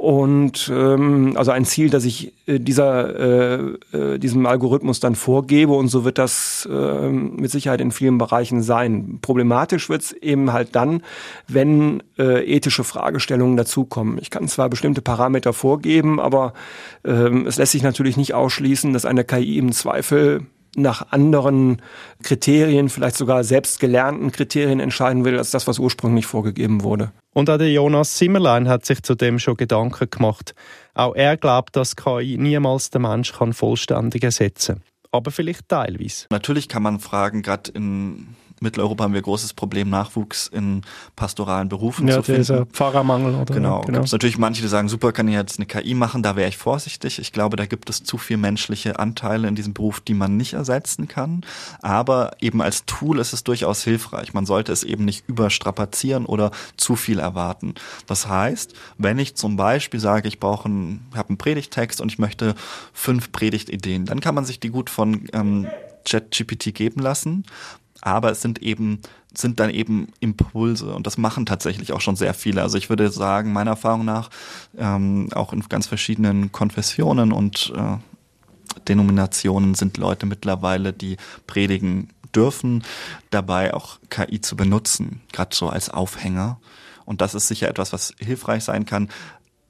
und ähm, also ein Ziel, das ich äh, dieser äh, äh, diesem Algorithmus dann vorgebe und so wird das äh, mit Sicherheit in vielen Bereichen sein. Problematisch wird es eben halt dann, wenn äh, ethische Fragestellungen dazukommen. Ich kann zwar bestimmte Parameter vorgeben, aber äh, es lässt sich natürlich nicht ausschließen, dass eine KI im Zweifel nach anderen Kriterien, vielleicht sogar selbst gelernten Kriterien entscheiden will, als das, was ursprünglich vorgegeben wurde. Und auch der Jonas Zimmerlein hat sich zudem schon Gedanken gemacht. Auch er glaubt, dass KI niemals den Mensch kann vollständig ersetzen kann. Aber vielleicht teilweise. Natürlich kann man fragen, gerade in Mitteleuropa haben wir großes Problem, Nachwuchs in pastoralen Berufen ja, zu finden. Dieser Pfarrermangel oder Genau. genau. Gibt es natürlich manche, die sagen, super, kann ich jetzt eine KI machen, da wäre ich vorsichtig. Ich glaube, da gibt es zu viel menschliche Anteile in diesem Beruf, die man nicht ersetzen kann. Aber eben als Tool ist es durchaus hilfreich. Man sollte es eben nicht überstrapazieren oder zu viel erwarten. Das heißt, wenn ich zum Beispiel sage, ich brauche einen, habe einen Predigtext und ich möchte fünf Predigtideen, dann kann man sich die gut von ähm, ChatGPT geben lassen aber es sind eben sind dann eben Impulse und das machen tatsächlich auch schon sehr viele. Also ich würde sagen, meiner Erfahrung nach, ähm, auch in ganz verschiedenen Konfessionen und äh, Denominationen sind Leute mittlerweile, die predigen dürfen, dabei auch KI zu benutzen, gerade so als Aufhänger. Und das ist sicher etwas, was hilfreich sein kann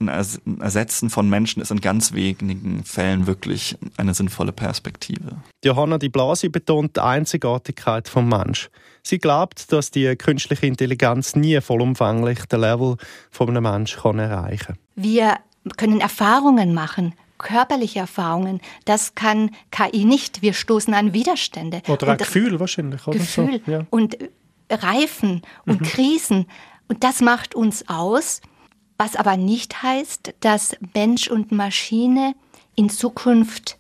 ein Ersetzen von Menschen ist in ganz wenigen Fällen wirklich eine sinnvolle Perspektive. Johanna Di Blasi betont die Einzigartigkeit vom Mensch. Sie glaubt, dass die künstliche Intelligenz nie vollumfänglich den Level von einem Menschen kann erreichen kann. Wir können Erfahrungen machen, körperliche Erfahrungen. Das kann KI nicht. Wir stoßen an Widerstände. Oder ein Gefühl wahrscheinlich. Oder Gefühl so. ja. und Reifen und mhm. Krisen. Und das macht uns aus. Was aber nicht heißt, dass Mensch und Maschine in Zukunft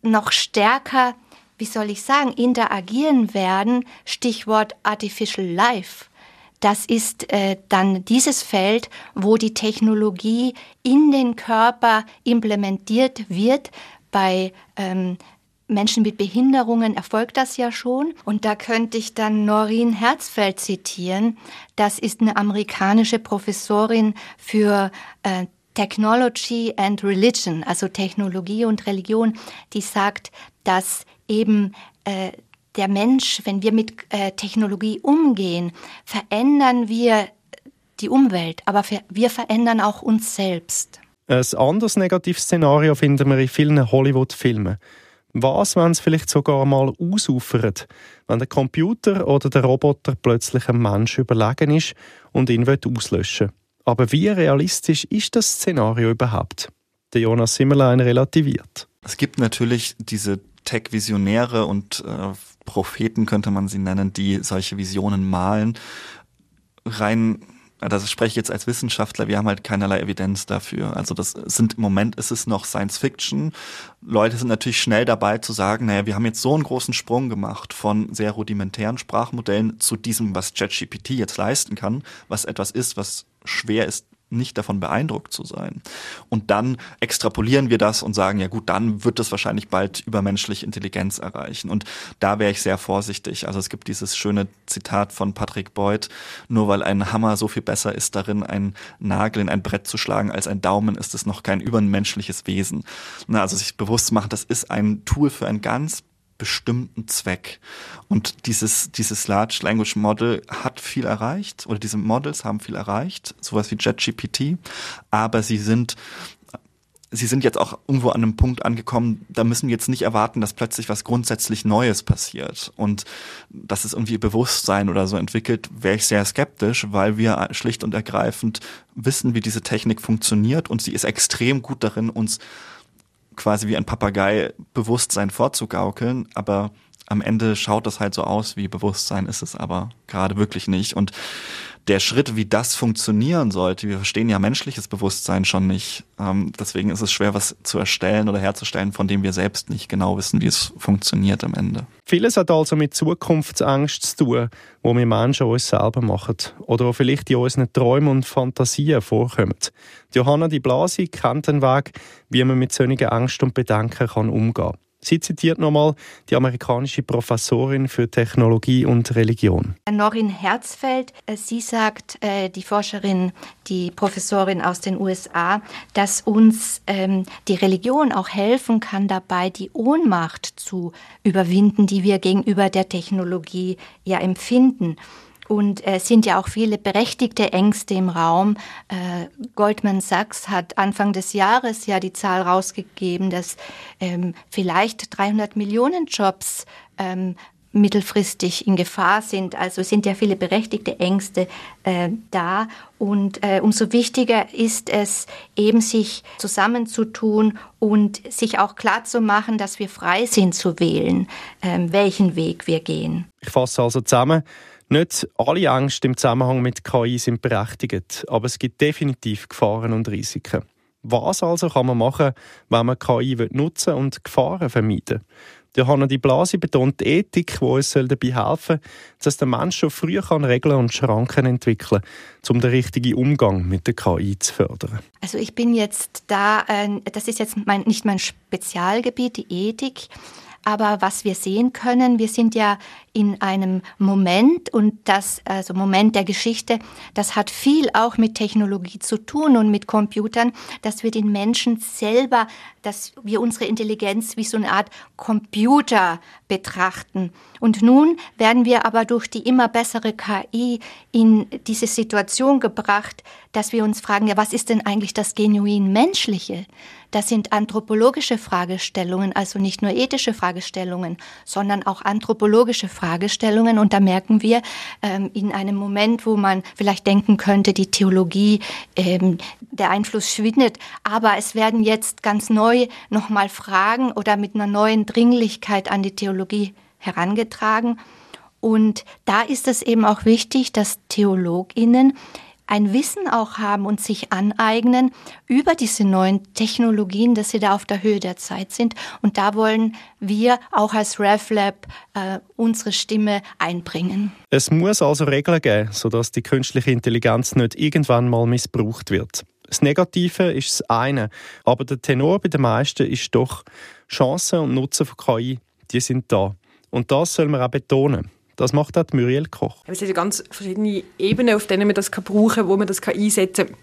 noch stärker, wie soll ich sagen, interagieren werden. Stichwort Artificial Life. Das ist äh, dann dieses Feld, wo die Technologie in den Körper implementiert wird. Bei ähm, Menschen mit Behinderungen erfolgt das ja schon. Und da könnte ich dann Noreen Herzfeld zitieren. Das ist eine amerikanische Professorin für äh, Technology and Religion, also Technologie und Religion, die sagt, dass eben äh, der Mensch, wenn wir mit äh, Technologie umgehen, verändern wir die Umwelt, aber wir verändern auch uns selbst. Ein anderes Negativszenario finden wir in vielen Hollywood-Filmen. Was, wenn es vielleicht sogar mal ausufert, wenn der Computer oder der Roboter plötzlich einem Menschen überlegen ist und ihn auslöschen will? Aber wie realistisch ist das Szenario überhaupt? Der Jonas Simmerlein relativiert. Es gibt natürlich diese Tech-Visionäre und äh, Propheten, könnte man sie nennen, die solche Visionen malen. Rein das spreche ich jetzt als Wissenschaftler, wir haben halt keinerlei Evidenz dafür. Also das sind im Moment ist es noch Science Fiction. Leute sind natürlich schnell dabei zu sagen, naja, wir haben jetzt so einen großen Sprung gemacht von sehr rudimentären Sprachmodellen zu diesem, was ChatGPT jetzt leisten kann, was etwas ist, was schwer ist nicht davon beeindruckt zu sein. Und dann extrapolieren wir das und sagen, ja gut, dann wird es wahrscheinlich bald übermenschliche Intelligenz erreichen. Und da wäre ich sehr vorsichtig. Also es gibt dieses schöne Zitat von Patrick Boyd, nur weil ein Hammer so viel besser ist darin, einen Nagel in ein Brett zu schlagen als ein Daumen, ist es noch kein übermenschliches Wesen. Also sich bewusst machen, das ist ein Tool für ein ganz bestimmten Zweck. Und dieses, dieses Large Language Model hat viel erreicht, oder diese Models haben viel erreicht, sowas wie JetGPT, aber sie sind Sie sind jetzt auch irgendwo an einem Punkt angekommen, da müssen wir jetzt nicht erwarten, dass plötzlich was grundsätzlich Neues passiert. Und dass es irgendwie Bewusstsein oder so entwickelt, wäre ich sehr skeptisch, weil wir schlicht und ergreifend wissen, wie diese Technik funktioniert. Und sie ist extrem gut darin, uns quasi wie ein Papagei Bewusstsein vorzugaukeln, aber am Ende schaut das halt so aus wie Bewusstsein, ist es aber gerade wirklich nicht. Und der Schritt, wie das funktionieren sollte, wir verstehen ja menschliches Bewusstsein schon nicht. Ähm, deswegen ist es schwer, was zu erstellen oder herzustellen, von dem wir selbst nicht genau wissen, wie es funktioniert am Ende. Vieles hat also mit Zukunftsangst zu tun, wo wir Menschen uns selber machen oder wo vielleicht in unseren Träumen und Fantasien vorkommen. Johanna Di Blasi kennt den Weg, wie man mit solchen Angst und Bedenken umgehen kann. Sie zitiert nochmal die amerikanische Professorin für Technologie und Religion. Norin Herzfeld, äh, sie sagt, äh, die Forscherin, die Professorin aus den USA, dass uns ähm, die Religion auch helfen kann, dabei die Ohnmacht zu überwinden, die wir gegenüber der Technologie ja empfinden. Und es sind ja auch viele berechtigte Ängste im Raum. Äh, Goldman Sachs hat Anfang des Jahres ja die Zahl rausgegeben, dass ähm, vielleicht 300 Millionen Jobs ähm, mittelfristig in Gefahr sind. Also sind ja viele berechtigte Ängste äh, da. Und äh, umso wichtiger ist es, eben sich zusammenzutun und sich auch klar zu machen, dass wir frei sind zu wählen, äh, welchen Weg wir gehen. Ich fasse also zusammen. Nicht alle Ängste im Zusammenhang mit KI sind berechtigt, aber es gibt definitiv Gefahren und Risiken. Was also kann man machen, wenn man KI nutzen und Gefahren vermeiden Johanna Di Blasi betont die Ethik, die uns dabei helfen soll, dass der Mensch schon früh Regeln und Schranken entwickeln kann, um den richtigen Umgang mit der KI zu fördern. Also ich bin jetzt da, äh, das ist jetzt mein, nicht mein Spezialgebiet, die Ethik, aber was wir sehen können, wir sind ja in einem Moment und das, also Moment der Geschichte, das hat viel auch mit Technologie zu tun und mit Computern, dass wir den Menschen selber, dass wir unsere Intelligenz wie so eine Art Computer betrachten. Und nun werden wir aber durch die immer bessere KI in diese Situation gebracht, dass wir uns fragen, ja, was ist denn eigentlich das genuin Menschliche? Das sind anthropologische Fragestellungen, also nicht nur ethische Fragestellungen, sondern auch anthropologische Fragestellungen. Und da merken wir ähm, in einem Moment, wo man vielleicht denken könnte, die Theologie, ähm, der Einfluss schwindet, aber es werden jetzt ganz neu nochmal Fragen oder mit einer neuen Dringlichkeit an die Theologie herangetragen. Und da ist es eben auch wichtig, dass Theologinnen ein Wissen auch haben und sich aneignen über diese neuen Technologien, dass sie da auf der Höhe der Zeit sind. Und da wollen wir auch als RevLab äh, unsere Stimme einbringen. Es muss also Regeln geben, sodass die künstliche Intelligenz nicht irgendwann mal missbraucht wird. Das Negative ist das eine, aber der Tenor bei den meisten ist doch Chancen und Nutzen von KI, die sind da. Und das soll man auch betonen. Das macht auch Muriel Koch. Es sind ganz verschiedene Ebenen, auf denen man das brauchen kann, wo man das einsetzen kann.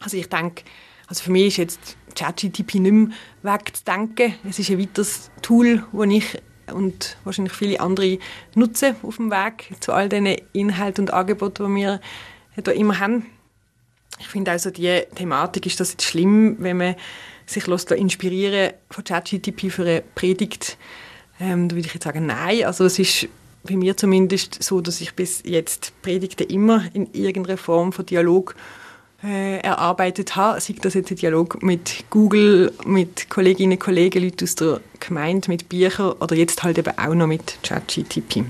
Also ich denke, also für mich ist jetzt ChatGTP nicht mehr wegzudenken. Es ist ein weiteres Tool, das ich und wahrscheinlich viele andere nutzen auf dem Weg zu all diesen Inhalten und Angeboten, die wir hier immer haben. Ich finde also, die Thematik ist das jetzt schlimm, wenn man sich inspirieren von ChatGTP für eine Predigt. Ähm, da würde ich jetzt sagen, nein. Also es ist bei mir zumindest so, dass ich bis jetzt Predigten immer in irgendeiner Form von Dialog äh, erarbeitet habe. Sei das jetzt ein Dialog mit Google, mit Kolleginnen und Kollegen, Leuten aus der Gemeinde, mit Büchern oder jetzt halt eben auch noch mit ChatGTP.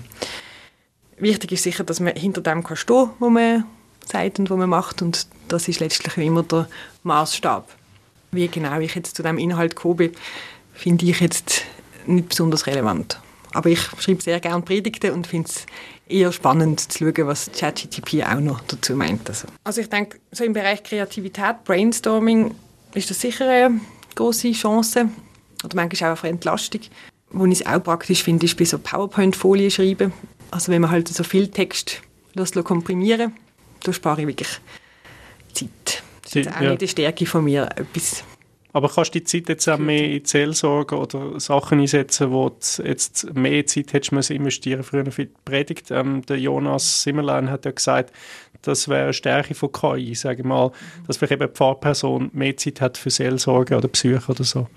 Wichtig ist sicher, dass man hinter dem kann stehen was man sagt und was man macht und das ist letztlich immer der Maßstab. Wie genau ich jetzt zu dem Inhalt gekommen bin, finde ich jetzt nicht besonders relevant. Aber ich schreibe sehr gerne Predigten und finde es eher spannend zu schauen, was ChatGTP auch noch dazu meint. Also, also ich denke, so im Bereich Kreativität, Brainstorming, ist das sicher eine große Chance oder manchmal auch eine Entlastung. Wo ich es auch praktisch finde, ist bei so PowerPoint-Folien schreiben. Also wenn man halt so viel Text lässt, komprimieren da spare ich wirklich Zeit. Das ist auch ja. nicht die Stärke von mir, etwas Aber kannst du die Zeit jetzt auch mehr in die Seelsorge oder Sachen einsetzen, wo du jetzt mehr Zeit hättest müssen investieren früher für die Predigt? Ähm, der Jonas Simmerlein hat ja gesagt, das wäre eine Stärke von KI, sage ich mal, dass vielleicht eben eine Pfarrperson mehr Zeit hat für Seelsorge oder Psyche oder so.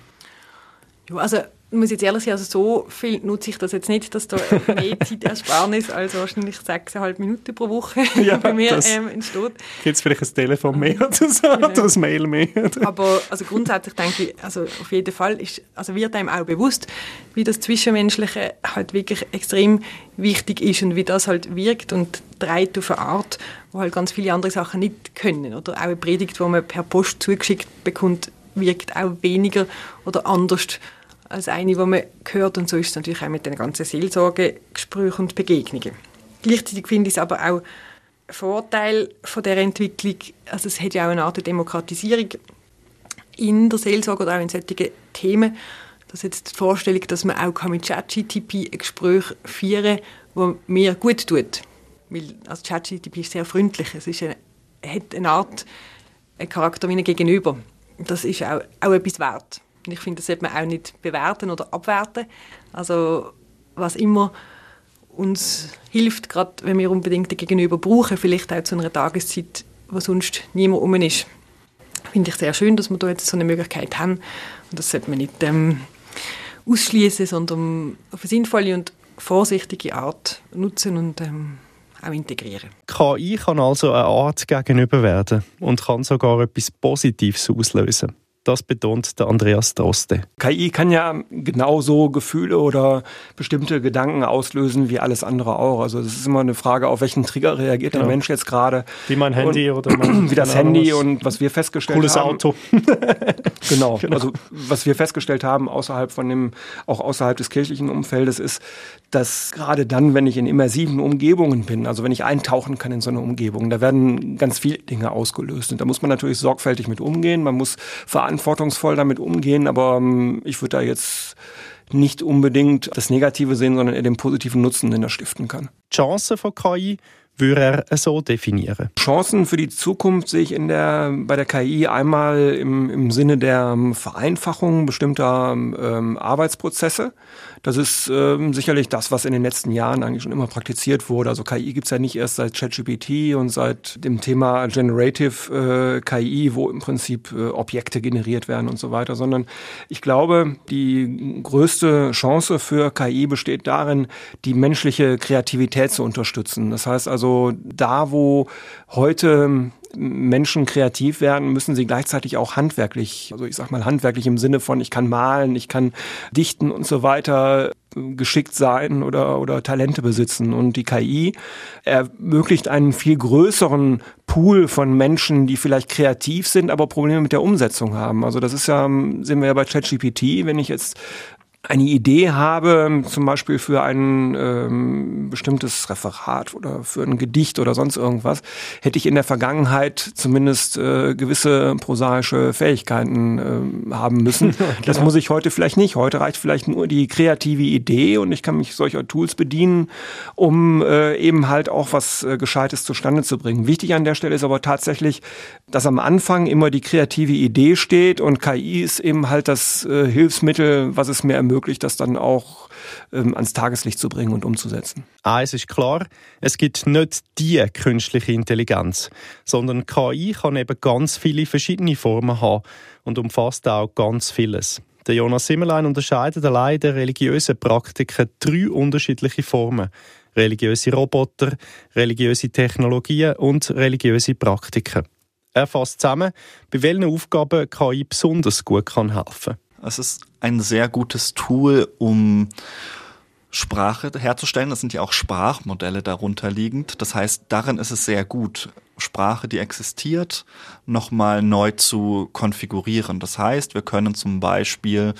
Ja, also muss jetzt ehrlich sagen, also so viel nutze ich das jetzt nicht, dass da mehr Zeitersparnis als wahrscheinlich sechseinhalb Minuten pro Woche ja, bei mir ähm, entsteht. Gibt es vielleicht ein Telefon mehr oder so, genau. oder ein Mail mehr? Oder? Aber also grundsätzlich denke ich, also auf jeden Fall ist, also wird einem auch bewusst, wie das Zwischenmenschliche halt wirklich extrem wichtig ist und wie das halt wirkt und treibt auf eine Art, wo halt ganz viele andere Sachen nicht können. Oder auch eine Predigt, die man per Post zugeschickt bekommt, wirkt auch weniger oder anders als eine, die man hört. Und so ist es natürlich auch mit den ganzen Seelsorgegesprächen und Begegnungen. Gleichzeitig finde ich es aber auch Vorteil von der Entwicklung, also es hat ja auch eine Art Demokratisierung in der Seelsorge oder auch in solchen Themen. Das ist jetzt die Vorstellung, dass man auch mit ChatGTP ein Gespräch führen kann, das mir gut tut. Weil also ChatGTP ist sehr freundlich. Es ist eine, hat eine Art, einen Charakter wie gegenüber. Das ist auch, auch etwas wert. Und ich finde, das sollte man auch nicht bewerten oder abwerten. Also was immer uns hilft, gerade wenn wir unbedingt den Gegenüber brauchen, vielleicht auch zu einer Tageszeit, wo sonst niemand um ist. Finde ich sehr schön, dass wir da jetzt so eine Möglichkeit haben. Und das sollte man nicht ähm, ausschließen, sondern auf eine sinnvolle und vorsichtige Art nutzen und ähm, auch integrieren. KI kann also eine Art gegenüber werden und kann sogar etwas Positives auslösen. Das betont der Andreas Droste. KI kann ja genauso Gefühle oder bestimmte Gedanken auslösen wie alles andere auch. Also es ist immer eine Frage, auf welchen Trigger reagiert genau. der Mensch jetzt gerade. Wie mein Handy und, oder mein, wie das Handy und was wir festgestellt Cooles haben. Cooles Auto. genau. genau. Also was wir festgestellt haben außerhalb von dem, auch außerhalb des kirchlichen Umfeldes ist, dass gerade dann, wenn ich in immersiven Umgebungen bin, also wenn ich eintauchen kann in so eine Umgebung, da werden ganz viele Dinge ausgelöst. Und da muss man natürlich sorgfältig mit umgehen. Man muss verantwortungsvoll damit umgehen, aber ähm, ich würde da jetzt nicht unbedingt das Negative sehen, sondern eher den positiven Nutzen, den er stiften kann. Chancen von KI würde er so definieren? Chancen für die Zukunft sehe ich in der, bei der KI einmal im, im Sinne der Vereinfachung bestimmter ähm, Arbeitsprozesse. Das ist ähm, sicherlich das, was in den letzten Jahren eigentlich schon immer praktiziert wurde. Also KI gibt's ja nicht erst seit ChatGPT und seit dem Thema Generative äh, KI, wo im Prinzip äh, Objekte generiert werden und so weiter, sondern ich glaube, die größte Chance für KI besteht darin, die menschliche Kreativität zu unterstützen. Das heißt also, da wo heute Menschen kreativ werden, müssen sie gleichzeitig auch handwerklich, also ich sag mal handwerklich im Sinne von, ich kann malen, ich kann dichten und so weiter geschickt sein oder, oder Talente besitzen. Und die KI ermöglicht einen viel größeren Pool von Menschen, die vielleicht kreativ sind, aber Probleme mit der Umsetzung haben. Also das ist ja, sehen wir ja bei ChatGPT, wenn ich jetzt eine Idee habe, zum Beispiel für ein ähm, bestimmtes Referat oder für ein Gedicht oder sonst irgendwas, hätte ich in der Vergangenheit zumindest äh, gewisse prosaische Fähigkeiten äh, haben müssen. Das muss ich heute vielleicht nicht. Heute reicht vielleicht nur die kreative Idee und ich kann mich solcher Tools bedienen, um äh, eben halt auch was äh, Gescheites zustande zu bringen. Wichtig an der Stelle ist aber tatsächlich, dass am Anfang immer die kreative Idee steht und KI ist eben halt das äh, Hilfsmittel, was es mir ermöglicht, möglich, das dann auch ähm, ans Tageslicht zu bringen und umzusetzen. Eins ist klar, es gibt nicht die künstliche Intelligenz, sondern KI kann eben ganz viele verschiedene Formen haben und umfasst auch ganz vieles. Der Jonas Simmerlein unterscheidet allein der religiösen Praktiken drei unterschiedliche Formen. Religiöse Roboter, religiöse Technologien und religiöse Praktiken. Er fasst zusammen, bei welchen Aufgaben KI besonders gut kann helfen es ist ein sehr gutes Tool, um Sprache herzustellen. Das sind ja auch Sprachmodelle darunter liegend. Das heißt, darin ist es sehr gut, Sprache, die existiert, nochmal neu zu konfigurieren. Das heißt, wir können zum Beispiel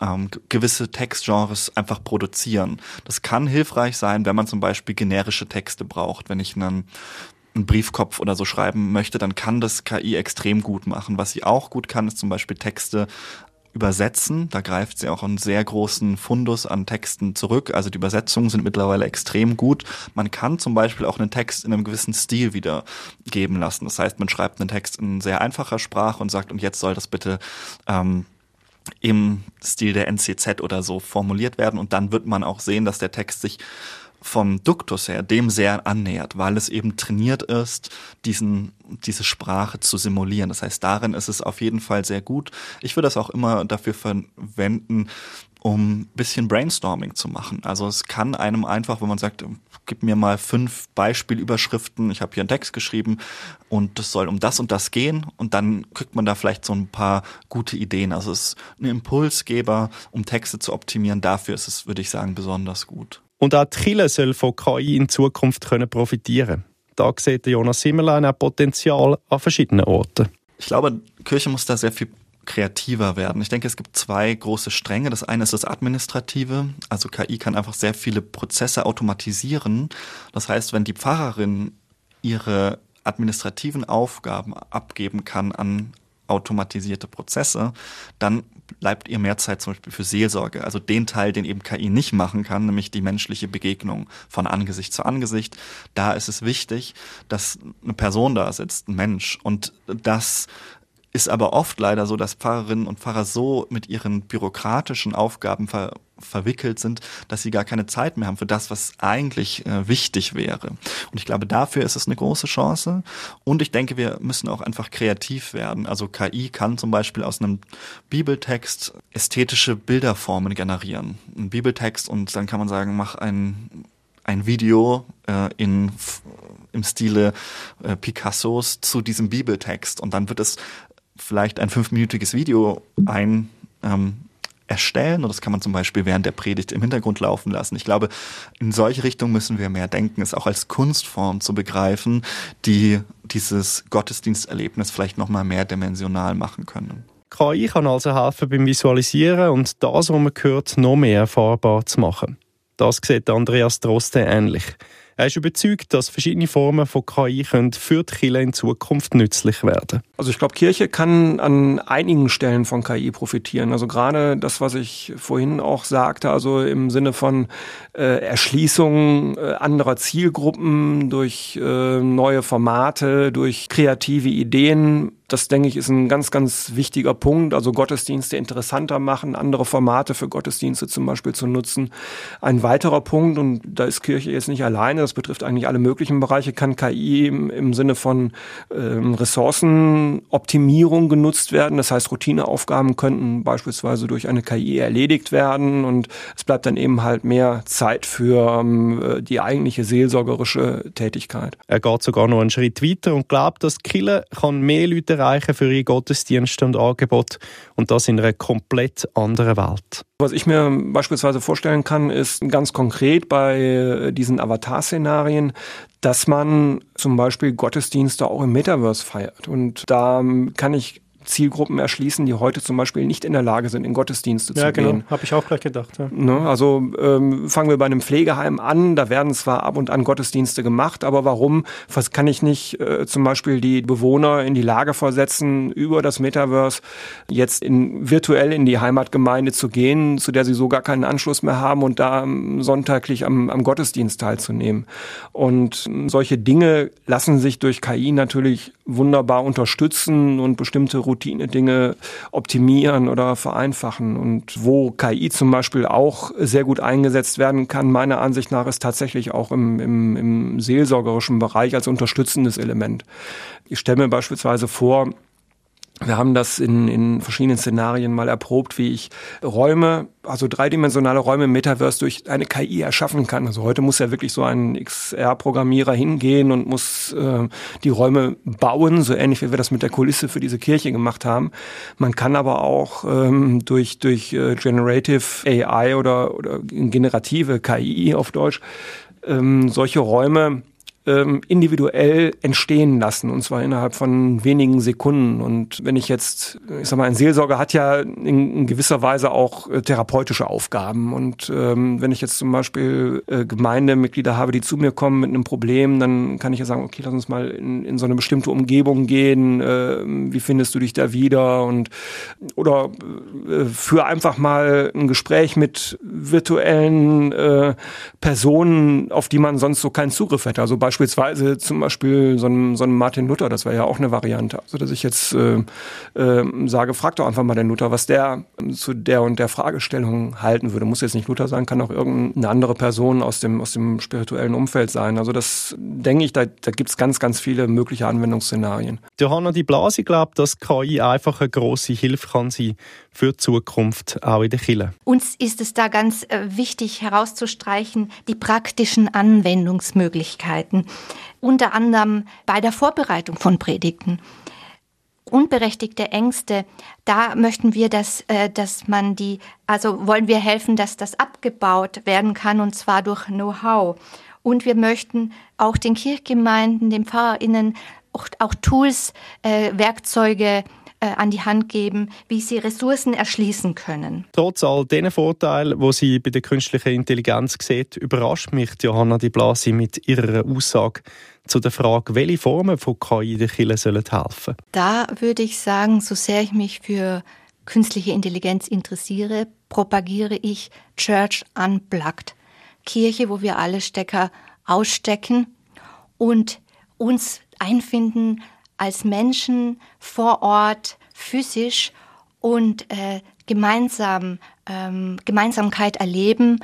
ähm, gewisse Textgenres einfach produzieren. Das kann hilfreich sein, wenn man zum Beispiel generische Texte braucht. Wenn ich einen einen Briefkopf oder so schreiben möchte, dann kann das KI extrem gut machen. Was sie auch gut kann, ist zum Beispiel Texte Übersetzen. Da greift sie auch einen sehr großen Fundus an Texten zurück. Also die Übersetzungen sind mittlerweile extrem gut. Man kann zum Beispiel auch einen Text in einem gewissen Stil wiedergeben lassen. Das heißt, man schreibt einen Text in sehr einfacher Sprache und sagt, und jetzt soll das bitte ähm, im Stil der NCZ oder so formuliert werden. Und dann wird man auch sehen, dass der Text sich vom Duktus her dem sehr annähert, weil es eben trainiert ist, diesen, diese Sprache zu simulieren. Das heißt, darin ist es auf jeden Fall sehr gut. Ich würde das auch immer dafür verwenden, um bisschen Brainstorming zu machen. Also es kann einem einfach, wenn man sagt, gib mir mal fünf Beispielüberschriften, ich habe hier einen Text geschrieben und es soll um das und das gehen und dann kriegt man da vielleicht so ein paar gute Ideen. Also es ist ein Impulsgeber, um Texte zu optimieren. Dafür ist es, würde ich sagen, besonders gut. Und auch die Kirche soll von KI in Zukunft können profitieren Da sieht Jonas Simmerlein auch Potenzial an verschiedenen Orten. Ich glaube, Kirche muss da sehr viel kreativer werden. Ich denke, es gibt zwei große Stränge. Das eine ist das Administrative. Also KI kann einfach sehr viele Prozesse automatisieren. Das heißt, wenn die Pfarrerin ihre administrativen Aufgaben abgeben kann an automatisierte Prozesse, dann bleibt ihr mehr Zeit zum Beispiel für Seelsorge, also den Teil, den eben KI nicht machen kann, nämlich die menschliche Begegnung von Angesicht zu Angesicht. Da ist es wichtig, dass eine Person da sitzt, ein Mensch, und das ist aber oft leider so, dass Pfarrerinnen und Pfarrer so mit ihren bürokratischen Aufgaben ver verwickelt sind, dass sie gar keine Zeit mehr haben für das, was eigentlich äh, wichtig wäre. Und ich glaube, dafür ist es eine große Chance. Und ich denke, wir müssen auch einfach kreativ werden. Also KI kann zum Beispiel aus einem Bibeltext ästhetische Bilderformen generieren. Ein Bibeltext und dann kann man sagen, mach ein ein Video äh, in im Stile äh, Picassos zu diesem Bibeltext und dann wird es vielleicht ein fünfminütiges Video ein ähm, erstellen und das kann man zum Beispiel während der Predigt im Hintergrund laufen lassen. Ich glaube, in solche Richtungen müssen wir mehr denken, es auch als Kunstform zu begreifen, die dieses Gottesdiensterlebnis vielleicht noch mal mehr dimensional machen können. KI kann also helfen beim Visualisieren und das, was man hört, noch mehr erfahrbar zu machen. Das sieht Andreas Droste ähnlich. Er ist überzeugt, dass verschiedene Formen von KI für die Kirche in Zukunft nützlich werden Also ich glaube, Kirche kann an einigen Stellen von KI profitieren. Also gerade das, was ich vorhin auch sagte, also im Sinne von äh, Erschließung äh, anderer Zielgruppen durch äh, neue Formate, durch kreative Ideen das denke ich ist ein ganz, ganz wichtiger Punkt. Also Gottesdienste interessanter machen, andere Formate für Gottesdienste zum Beispiel zu nutzen. Ein weiterer Punkt, und da ist Kirche jetzt nicht alleine, das betrifft eigentlich alle möglichen Bereiche, kann KI im, im Sinne von ähm, Ressourcenoptimierung genutzt werden. Das heißt, Routineaufgaben könnten beispielsweise durch eine KI erledigt werden und es bleibt dann eben halt mehr Zeit für ähm, die eigentliche seelsorgerische Tätigkeit. Er geht sogar noch einen Schritt weiter und glaubt, dass Kille kann mehr Leute erreichen für ihre Gottesdienste und Angebote und das in einer komplett anderen Welt. Was ich mir beispielsweise vorstellen kann, ist ganz konkret bei diesen Avatar-Szenarien, dass man zum Beispiel Gottesdienste auch im Metaverse feiert. Und da kann ich Zielgruppen erschließen, die heute zum Beispiel nicht in der Lage sind, in Gottesdienste ja, zu genau. gehen. Habe ich auch gleich gedacht. Ja. Ne? Also ähm, fangen wir bei einem Pflegeheim an, da werden zwar ab und an Gottesdienste gemacht, aber warum was kann ich nicht äh, zum Beispiel die Bewohner in die Lage versetzen, über das Metaverse jetzt in, virtuell in die Heimatgemeinde zu gehen, zu der sie so gar keinen Anschluss mehr haben und da sonntaglich am, am Gottesdienst teilzunehmen. Und solche Dinge lassen sich durch KI natürlich wunderbar unterstützen und bestimmte Routine-Dinge optimieren oder vereinfachen. Und wo KI zum Beispiel auch sehr gut eingesetzt werden kann, meiner Ansicht nach, ist tatsächlich auch im, im, im seelsorgerischen Bereich als unterstützendes Element. Ich stelle mir beispielsweise vor, wir haben das in, in verschiedenen Szenarien mal erprobt, wie ich Räume, also dreidimensionale Räume im Metaverse durch eine KI erschaffen kann. Also heute muss ja wirklich so ein XR-Programmierer hingehen und muss äh, die Räume bauen, so ähnlich wie wir das mit der Kulisse für diese Kirche gemacht haben. Man kann aber auch ähm, durch, durch äh, Generative AI oder, oder generative KI auf Deutsch ähm, solche Räume ähm, individuell entstehen lassen und zwar innerhalb von wenigen Sekunden. Und wenn ich jetzt, ich sag mal, ein Seelsorger hat ja in, in gewisser Weise auch äh, therapeutische Aufgaben. Und ähm, wenn ich jetzt zum Beispiel äh, Gemeindemitglieder habe, die zu mir kommen mit einem Problem, dann kann ich ja sagen, okay, lass uns mal in, in so eine bestimmte Umgebung gehen. Äh, wie findest du dich da wieder? Und oder äh, für einfach mal ein Gespräch mit virtuellen äh, Personen, auf die man sonst so keinen Zugriff hätte. Also beispielsweise zum Beispiel so ein, so ein Martin Luther, das wäre ja auch eine Variante. Also dass ich jetzt äh, äh, sage, frag doch einfach mal den Luther, was der zu der und der Fragestellung halten würde. Muss jetzt nicht Luther sein, kann auch irgendeine andere Person aus dem, aus dem spirituellen Umfeld sein. Also das denke ich, da, da gibt es ganz, ganz viele mögliche Anwendungsszenarien. Johanna Di Blasi glaubt, dass KI einfach eine grosse Hilfe kann sein für die Zukunft, auch in der Kirche. Uns ist es da ganz äh, wichtig herauszustreichen, die praktischen Anwendungsmöglichkeiten, unter anderem bei der Vorbereitung von Predigten. Unberechtigte Ängste, da möchten wir, dass, äh, dass man die, also wollen wir helfen, dass das abgebaut werden kann und zwar durch Know-how. Und wir möchten auch den Kirchgemeinden, den PfarrerInnen auch, auch Tools, äh, Werkzeuge äh, an die Hand geben, wie sie Ressourcen erschließen können. Trotz all diesen Vorteilen, die sie bei der künstlichen Intelligenz sieht, überrascht mich Johanna Di Blasi mit ihrer Aussage zu der Frage, welche Formen von KI der Kirche sollen helfen. Da würde ich sagen, so sehr ich mich für künstliche Intelligenz interessiere, propagiere ich Church Unplugged. Kirche, wo wir alle Stecker ausstecken und uns einfinden als Menschen vor Ort physisch und äh, gemeinsam ähm, Gemeinsamkeit erleben.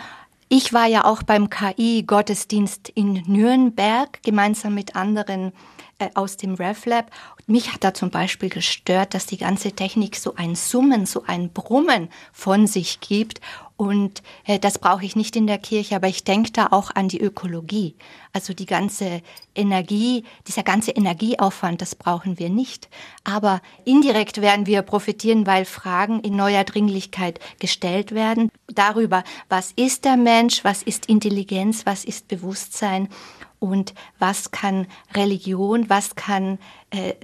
Ich war ja auch beim KI-Gottesdienst in Nürnberg gemeinsam mit anderen äh, aus dem RevLab. Mich hat da zum Beispiel gestört, dass die ganze Technik so ein Summen, so ein Brummen von sich gibt und äh, das brauche ich nicht in der Kirche, aber ich denke da auch an die Ökologie. Also die ganze Energie, dieser ganze Energieaufwand, das brauchen wir nicht. Aber indirekt werden wir profitieren, weil Fragen in neuer Dringlichkeit gestellt werden. Darüber, was ist der Mensch, was ist Intelligenz, was ist Bewusstsein und was kann Religion, was kann äh,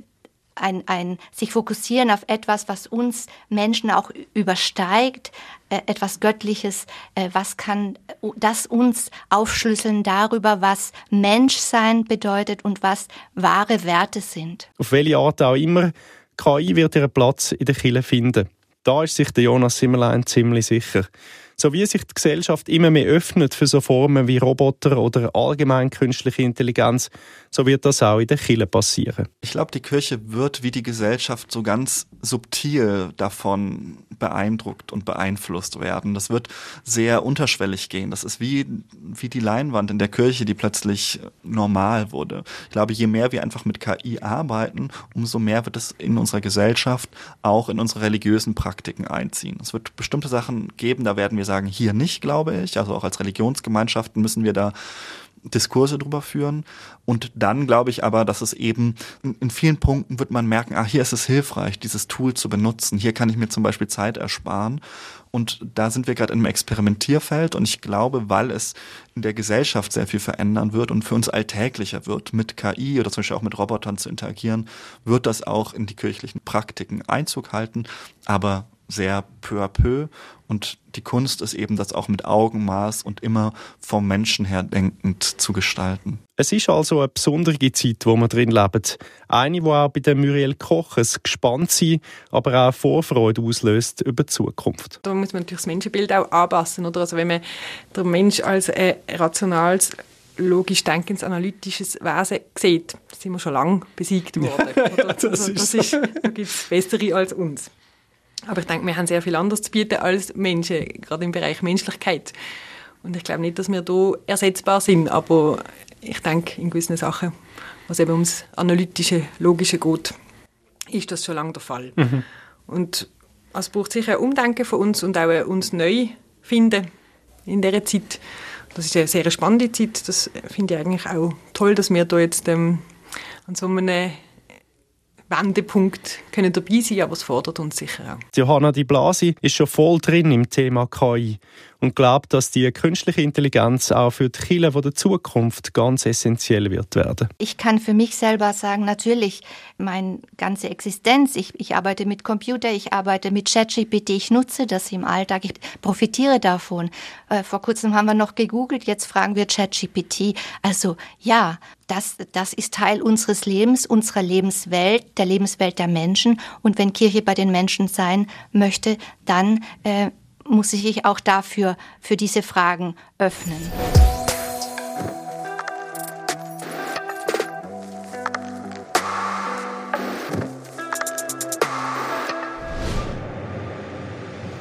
ein, ein sich fokussieren auf etwas, was uns Menschen auch übersteigt, äh, etwas Göttliches, äh, was kann das uns aufschlüsseln darüber, was Menschsein bedeutet und was wahre Werte sind. Auf welche Art auch immer, KI wird ihren Platz in der Kirche finden. Da ist sich der Jonas Simmerlein ziemlich sicher. So wie sich die Gesellschaft immer mehr öffnet für so Formen wie Roboter oder allgemein künstliche Intelligenz, so wird das auch in der Kirche passieren. Ich glaube, die Kirche wird wie die Gesellschaft so ganz subtil davon beeindruckt und beeinflusst werden. Das wird sehr unterschwellig gehen. Das ist wie, wie die Leinwand in der Kirche, die plötzlich normal wurde. Ich glaube, je mehr wir einfach mit KI arbeiten, umso mehr wird es in unserer Gesellschaft auch in unsere religiösen Praktiken einziehen. Es wird bestimmte Sachen geben, da werden wir sagen, hier nicht, glaube ich. Also auch als Religionsgemeinschaften müssen wir da Diskurse drüber führen. Und dann glaube ich aber, dass es eben in vielen Punkten wird man merken, ah, hier ist es hilfreich, dieses Tool zu benutzen. Hier kann ich mir zum Beispiel Zeit ersparen. Und da sind wir gerade in einem Experimentierfeld. Und ich glaube, weil es in der Gesellschaft sehr viel verändern wird und für uns alltäglicher wird, mit KI oder zum Beispiel auch mit Robotern zu interagieren, wird das auch in die kirchlichen Praktiken Einzug halten. Aber sehr peu à peu. Und die Kunst ist eben, das auch mit Augenmaß und immer vom Menschen her denkend zu gestalten. Es ist also eine besondere Zeit, wo wir drin leben. Eine, die auch bei der Muriel Koch ein Gespanntsein, aber auch Vorfreude auslöst über die Zukunft. Da muss man natürlich das Menschenbild auch anpassen. Oder? Also wenn man den Mensch als ein rationales logisch denkens, analytisches Wesen sieht, sind wir schon lange besiegt worden. Ja, das, also, das ist, da gibt es Bessere als uns. Aber ich denke, wir haben sehr viel anderes zu bieten als Menschen, gerade im Bereich Menschlichkeit. Und ich glaube nicht, dass wir da ersetzbar sind, aber ich denke, in gewissen Sachen, was eben ums analytische, logische geht, ist das schon lange der Fall. Mhm. Und es braucht sicher ein Umdenken von uns und auch uns neu finden in dieser Zeit. Das ist eine sehr spannende Zeit. Das finde ich eigentlich auch toll, dass wir da jetzt ähm, an so einem Wendepunkt können dabei sein, aber es fordert uns sicher auch. Johanna Di Blasi ist schon voll drin im Thema KI und glaubt, dass die künstliche Intelligenz auch für die Kinder der Zukunft ganz essentiell wird werden. Ich kann für mich selber sagen, natürlich, meine ganze Existenz, ich, ich arbeite mit Computer, ich arbeite mit ChatGPT, ich nutze das im Alltag, ich profitiere davon. Äh, vor kurzem haben wir noch gegoogelt, jetzt fragen wir ChatGPT. Also ja, das, das ist Teil unseres Lebens, unserer Lebenswelt, der Lebenswelt der Menschen. Und wenn Kirche bei den Menschen sein möchte, dann äh, muss sich auch dafür, für diese Fragen öffnen.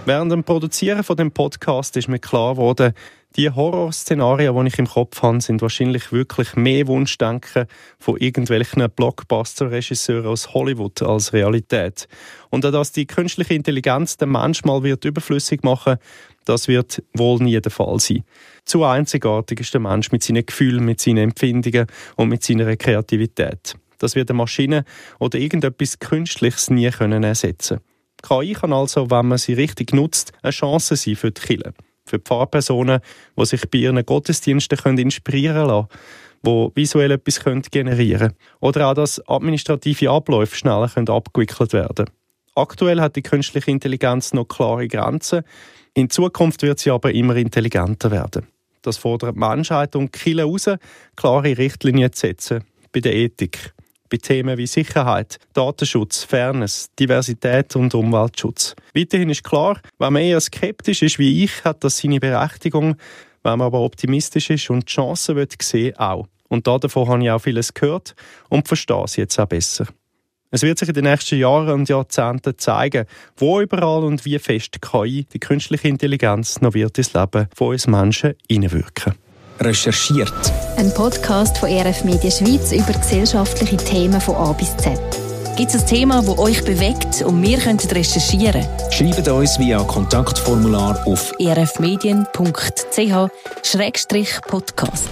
Während dem Produzieren von dem Podcast ist mir klar geworden, die Horrorszenarien, die ich im Kopf habe, sind wahrscheinlich wirklich mehr Wunschdenken von irgendwelchen Blockbuster-Regisseuren aus Hollywood als Realität. Und auch, dass die künstliche Intelligenz den Mensch mal wird überflüssig machen, das wird wohl nie der Fall sein. Zu einzigartig ist der Mensch mit seinen Gefühlen, mit seinen Empfindungen und mit seiner Kreativität. Das wird eine Maschine oder irgendetwas Künstliches nie können ersetzen. KI kann also, wenn man sie richtig nutzt, eine Chance sein für die Kirche für Pfarrpersonen, die sich bei ihren Gottesdiensten können inspirieren lassen wo visuell etwas generieren können. Oder auch, dass administrative Abläufe schneller abgewickelt werden können. Aktuell hat die künstliche Intelligenz noch klare Grenzen. In Zukunft wird sie aber immer intelligenter werden. Das fordert die Menschheit und die Kirche heraus, klare Richtlinien zu setzen bei der Ethik bei Themen wie Sicherheit, Datenschutz, Fairness, Diversität und Umweltschutz. Weiterhin ist klar, wenn man eher skeptisch ist wie ich, hat das seine Berechtigung, wenn man aber optimistisch ist und die Chancen will sehen, auch. Und davon habe ich auch vieles gehört und verstehe es jetzt auch besser. Es wird sich in den nächsten Jahren und Jahrzehnten zeigen, wo überall und wie fest KI, die künstliche Intelligenz, noch wird ins Leben von uns Menschen hineinwirken recherchiert. Ein Podcast von RF Media Schweiz über gesellschaftliche Themen von A bis Z. Gibt es ein Thema, das euch bewegt und wir könnten recherchieren? Schreibt uns via Kontaktformular auf rfmedien.ch-podcast.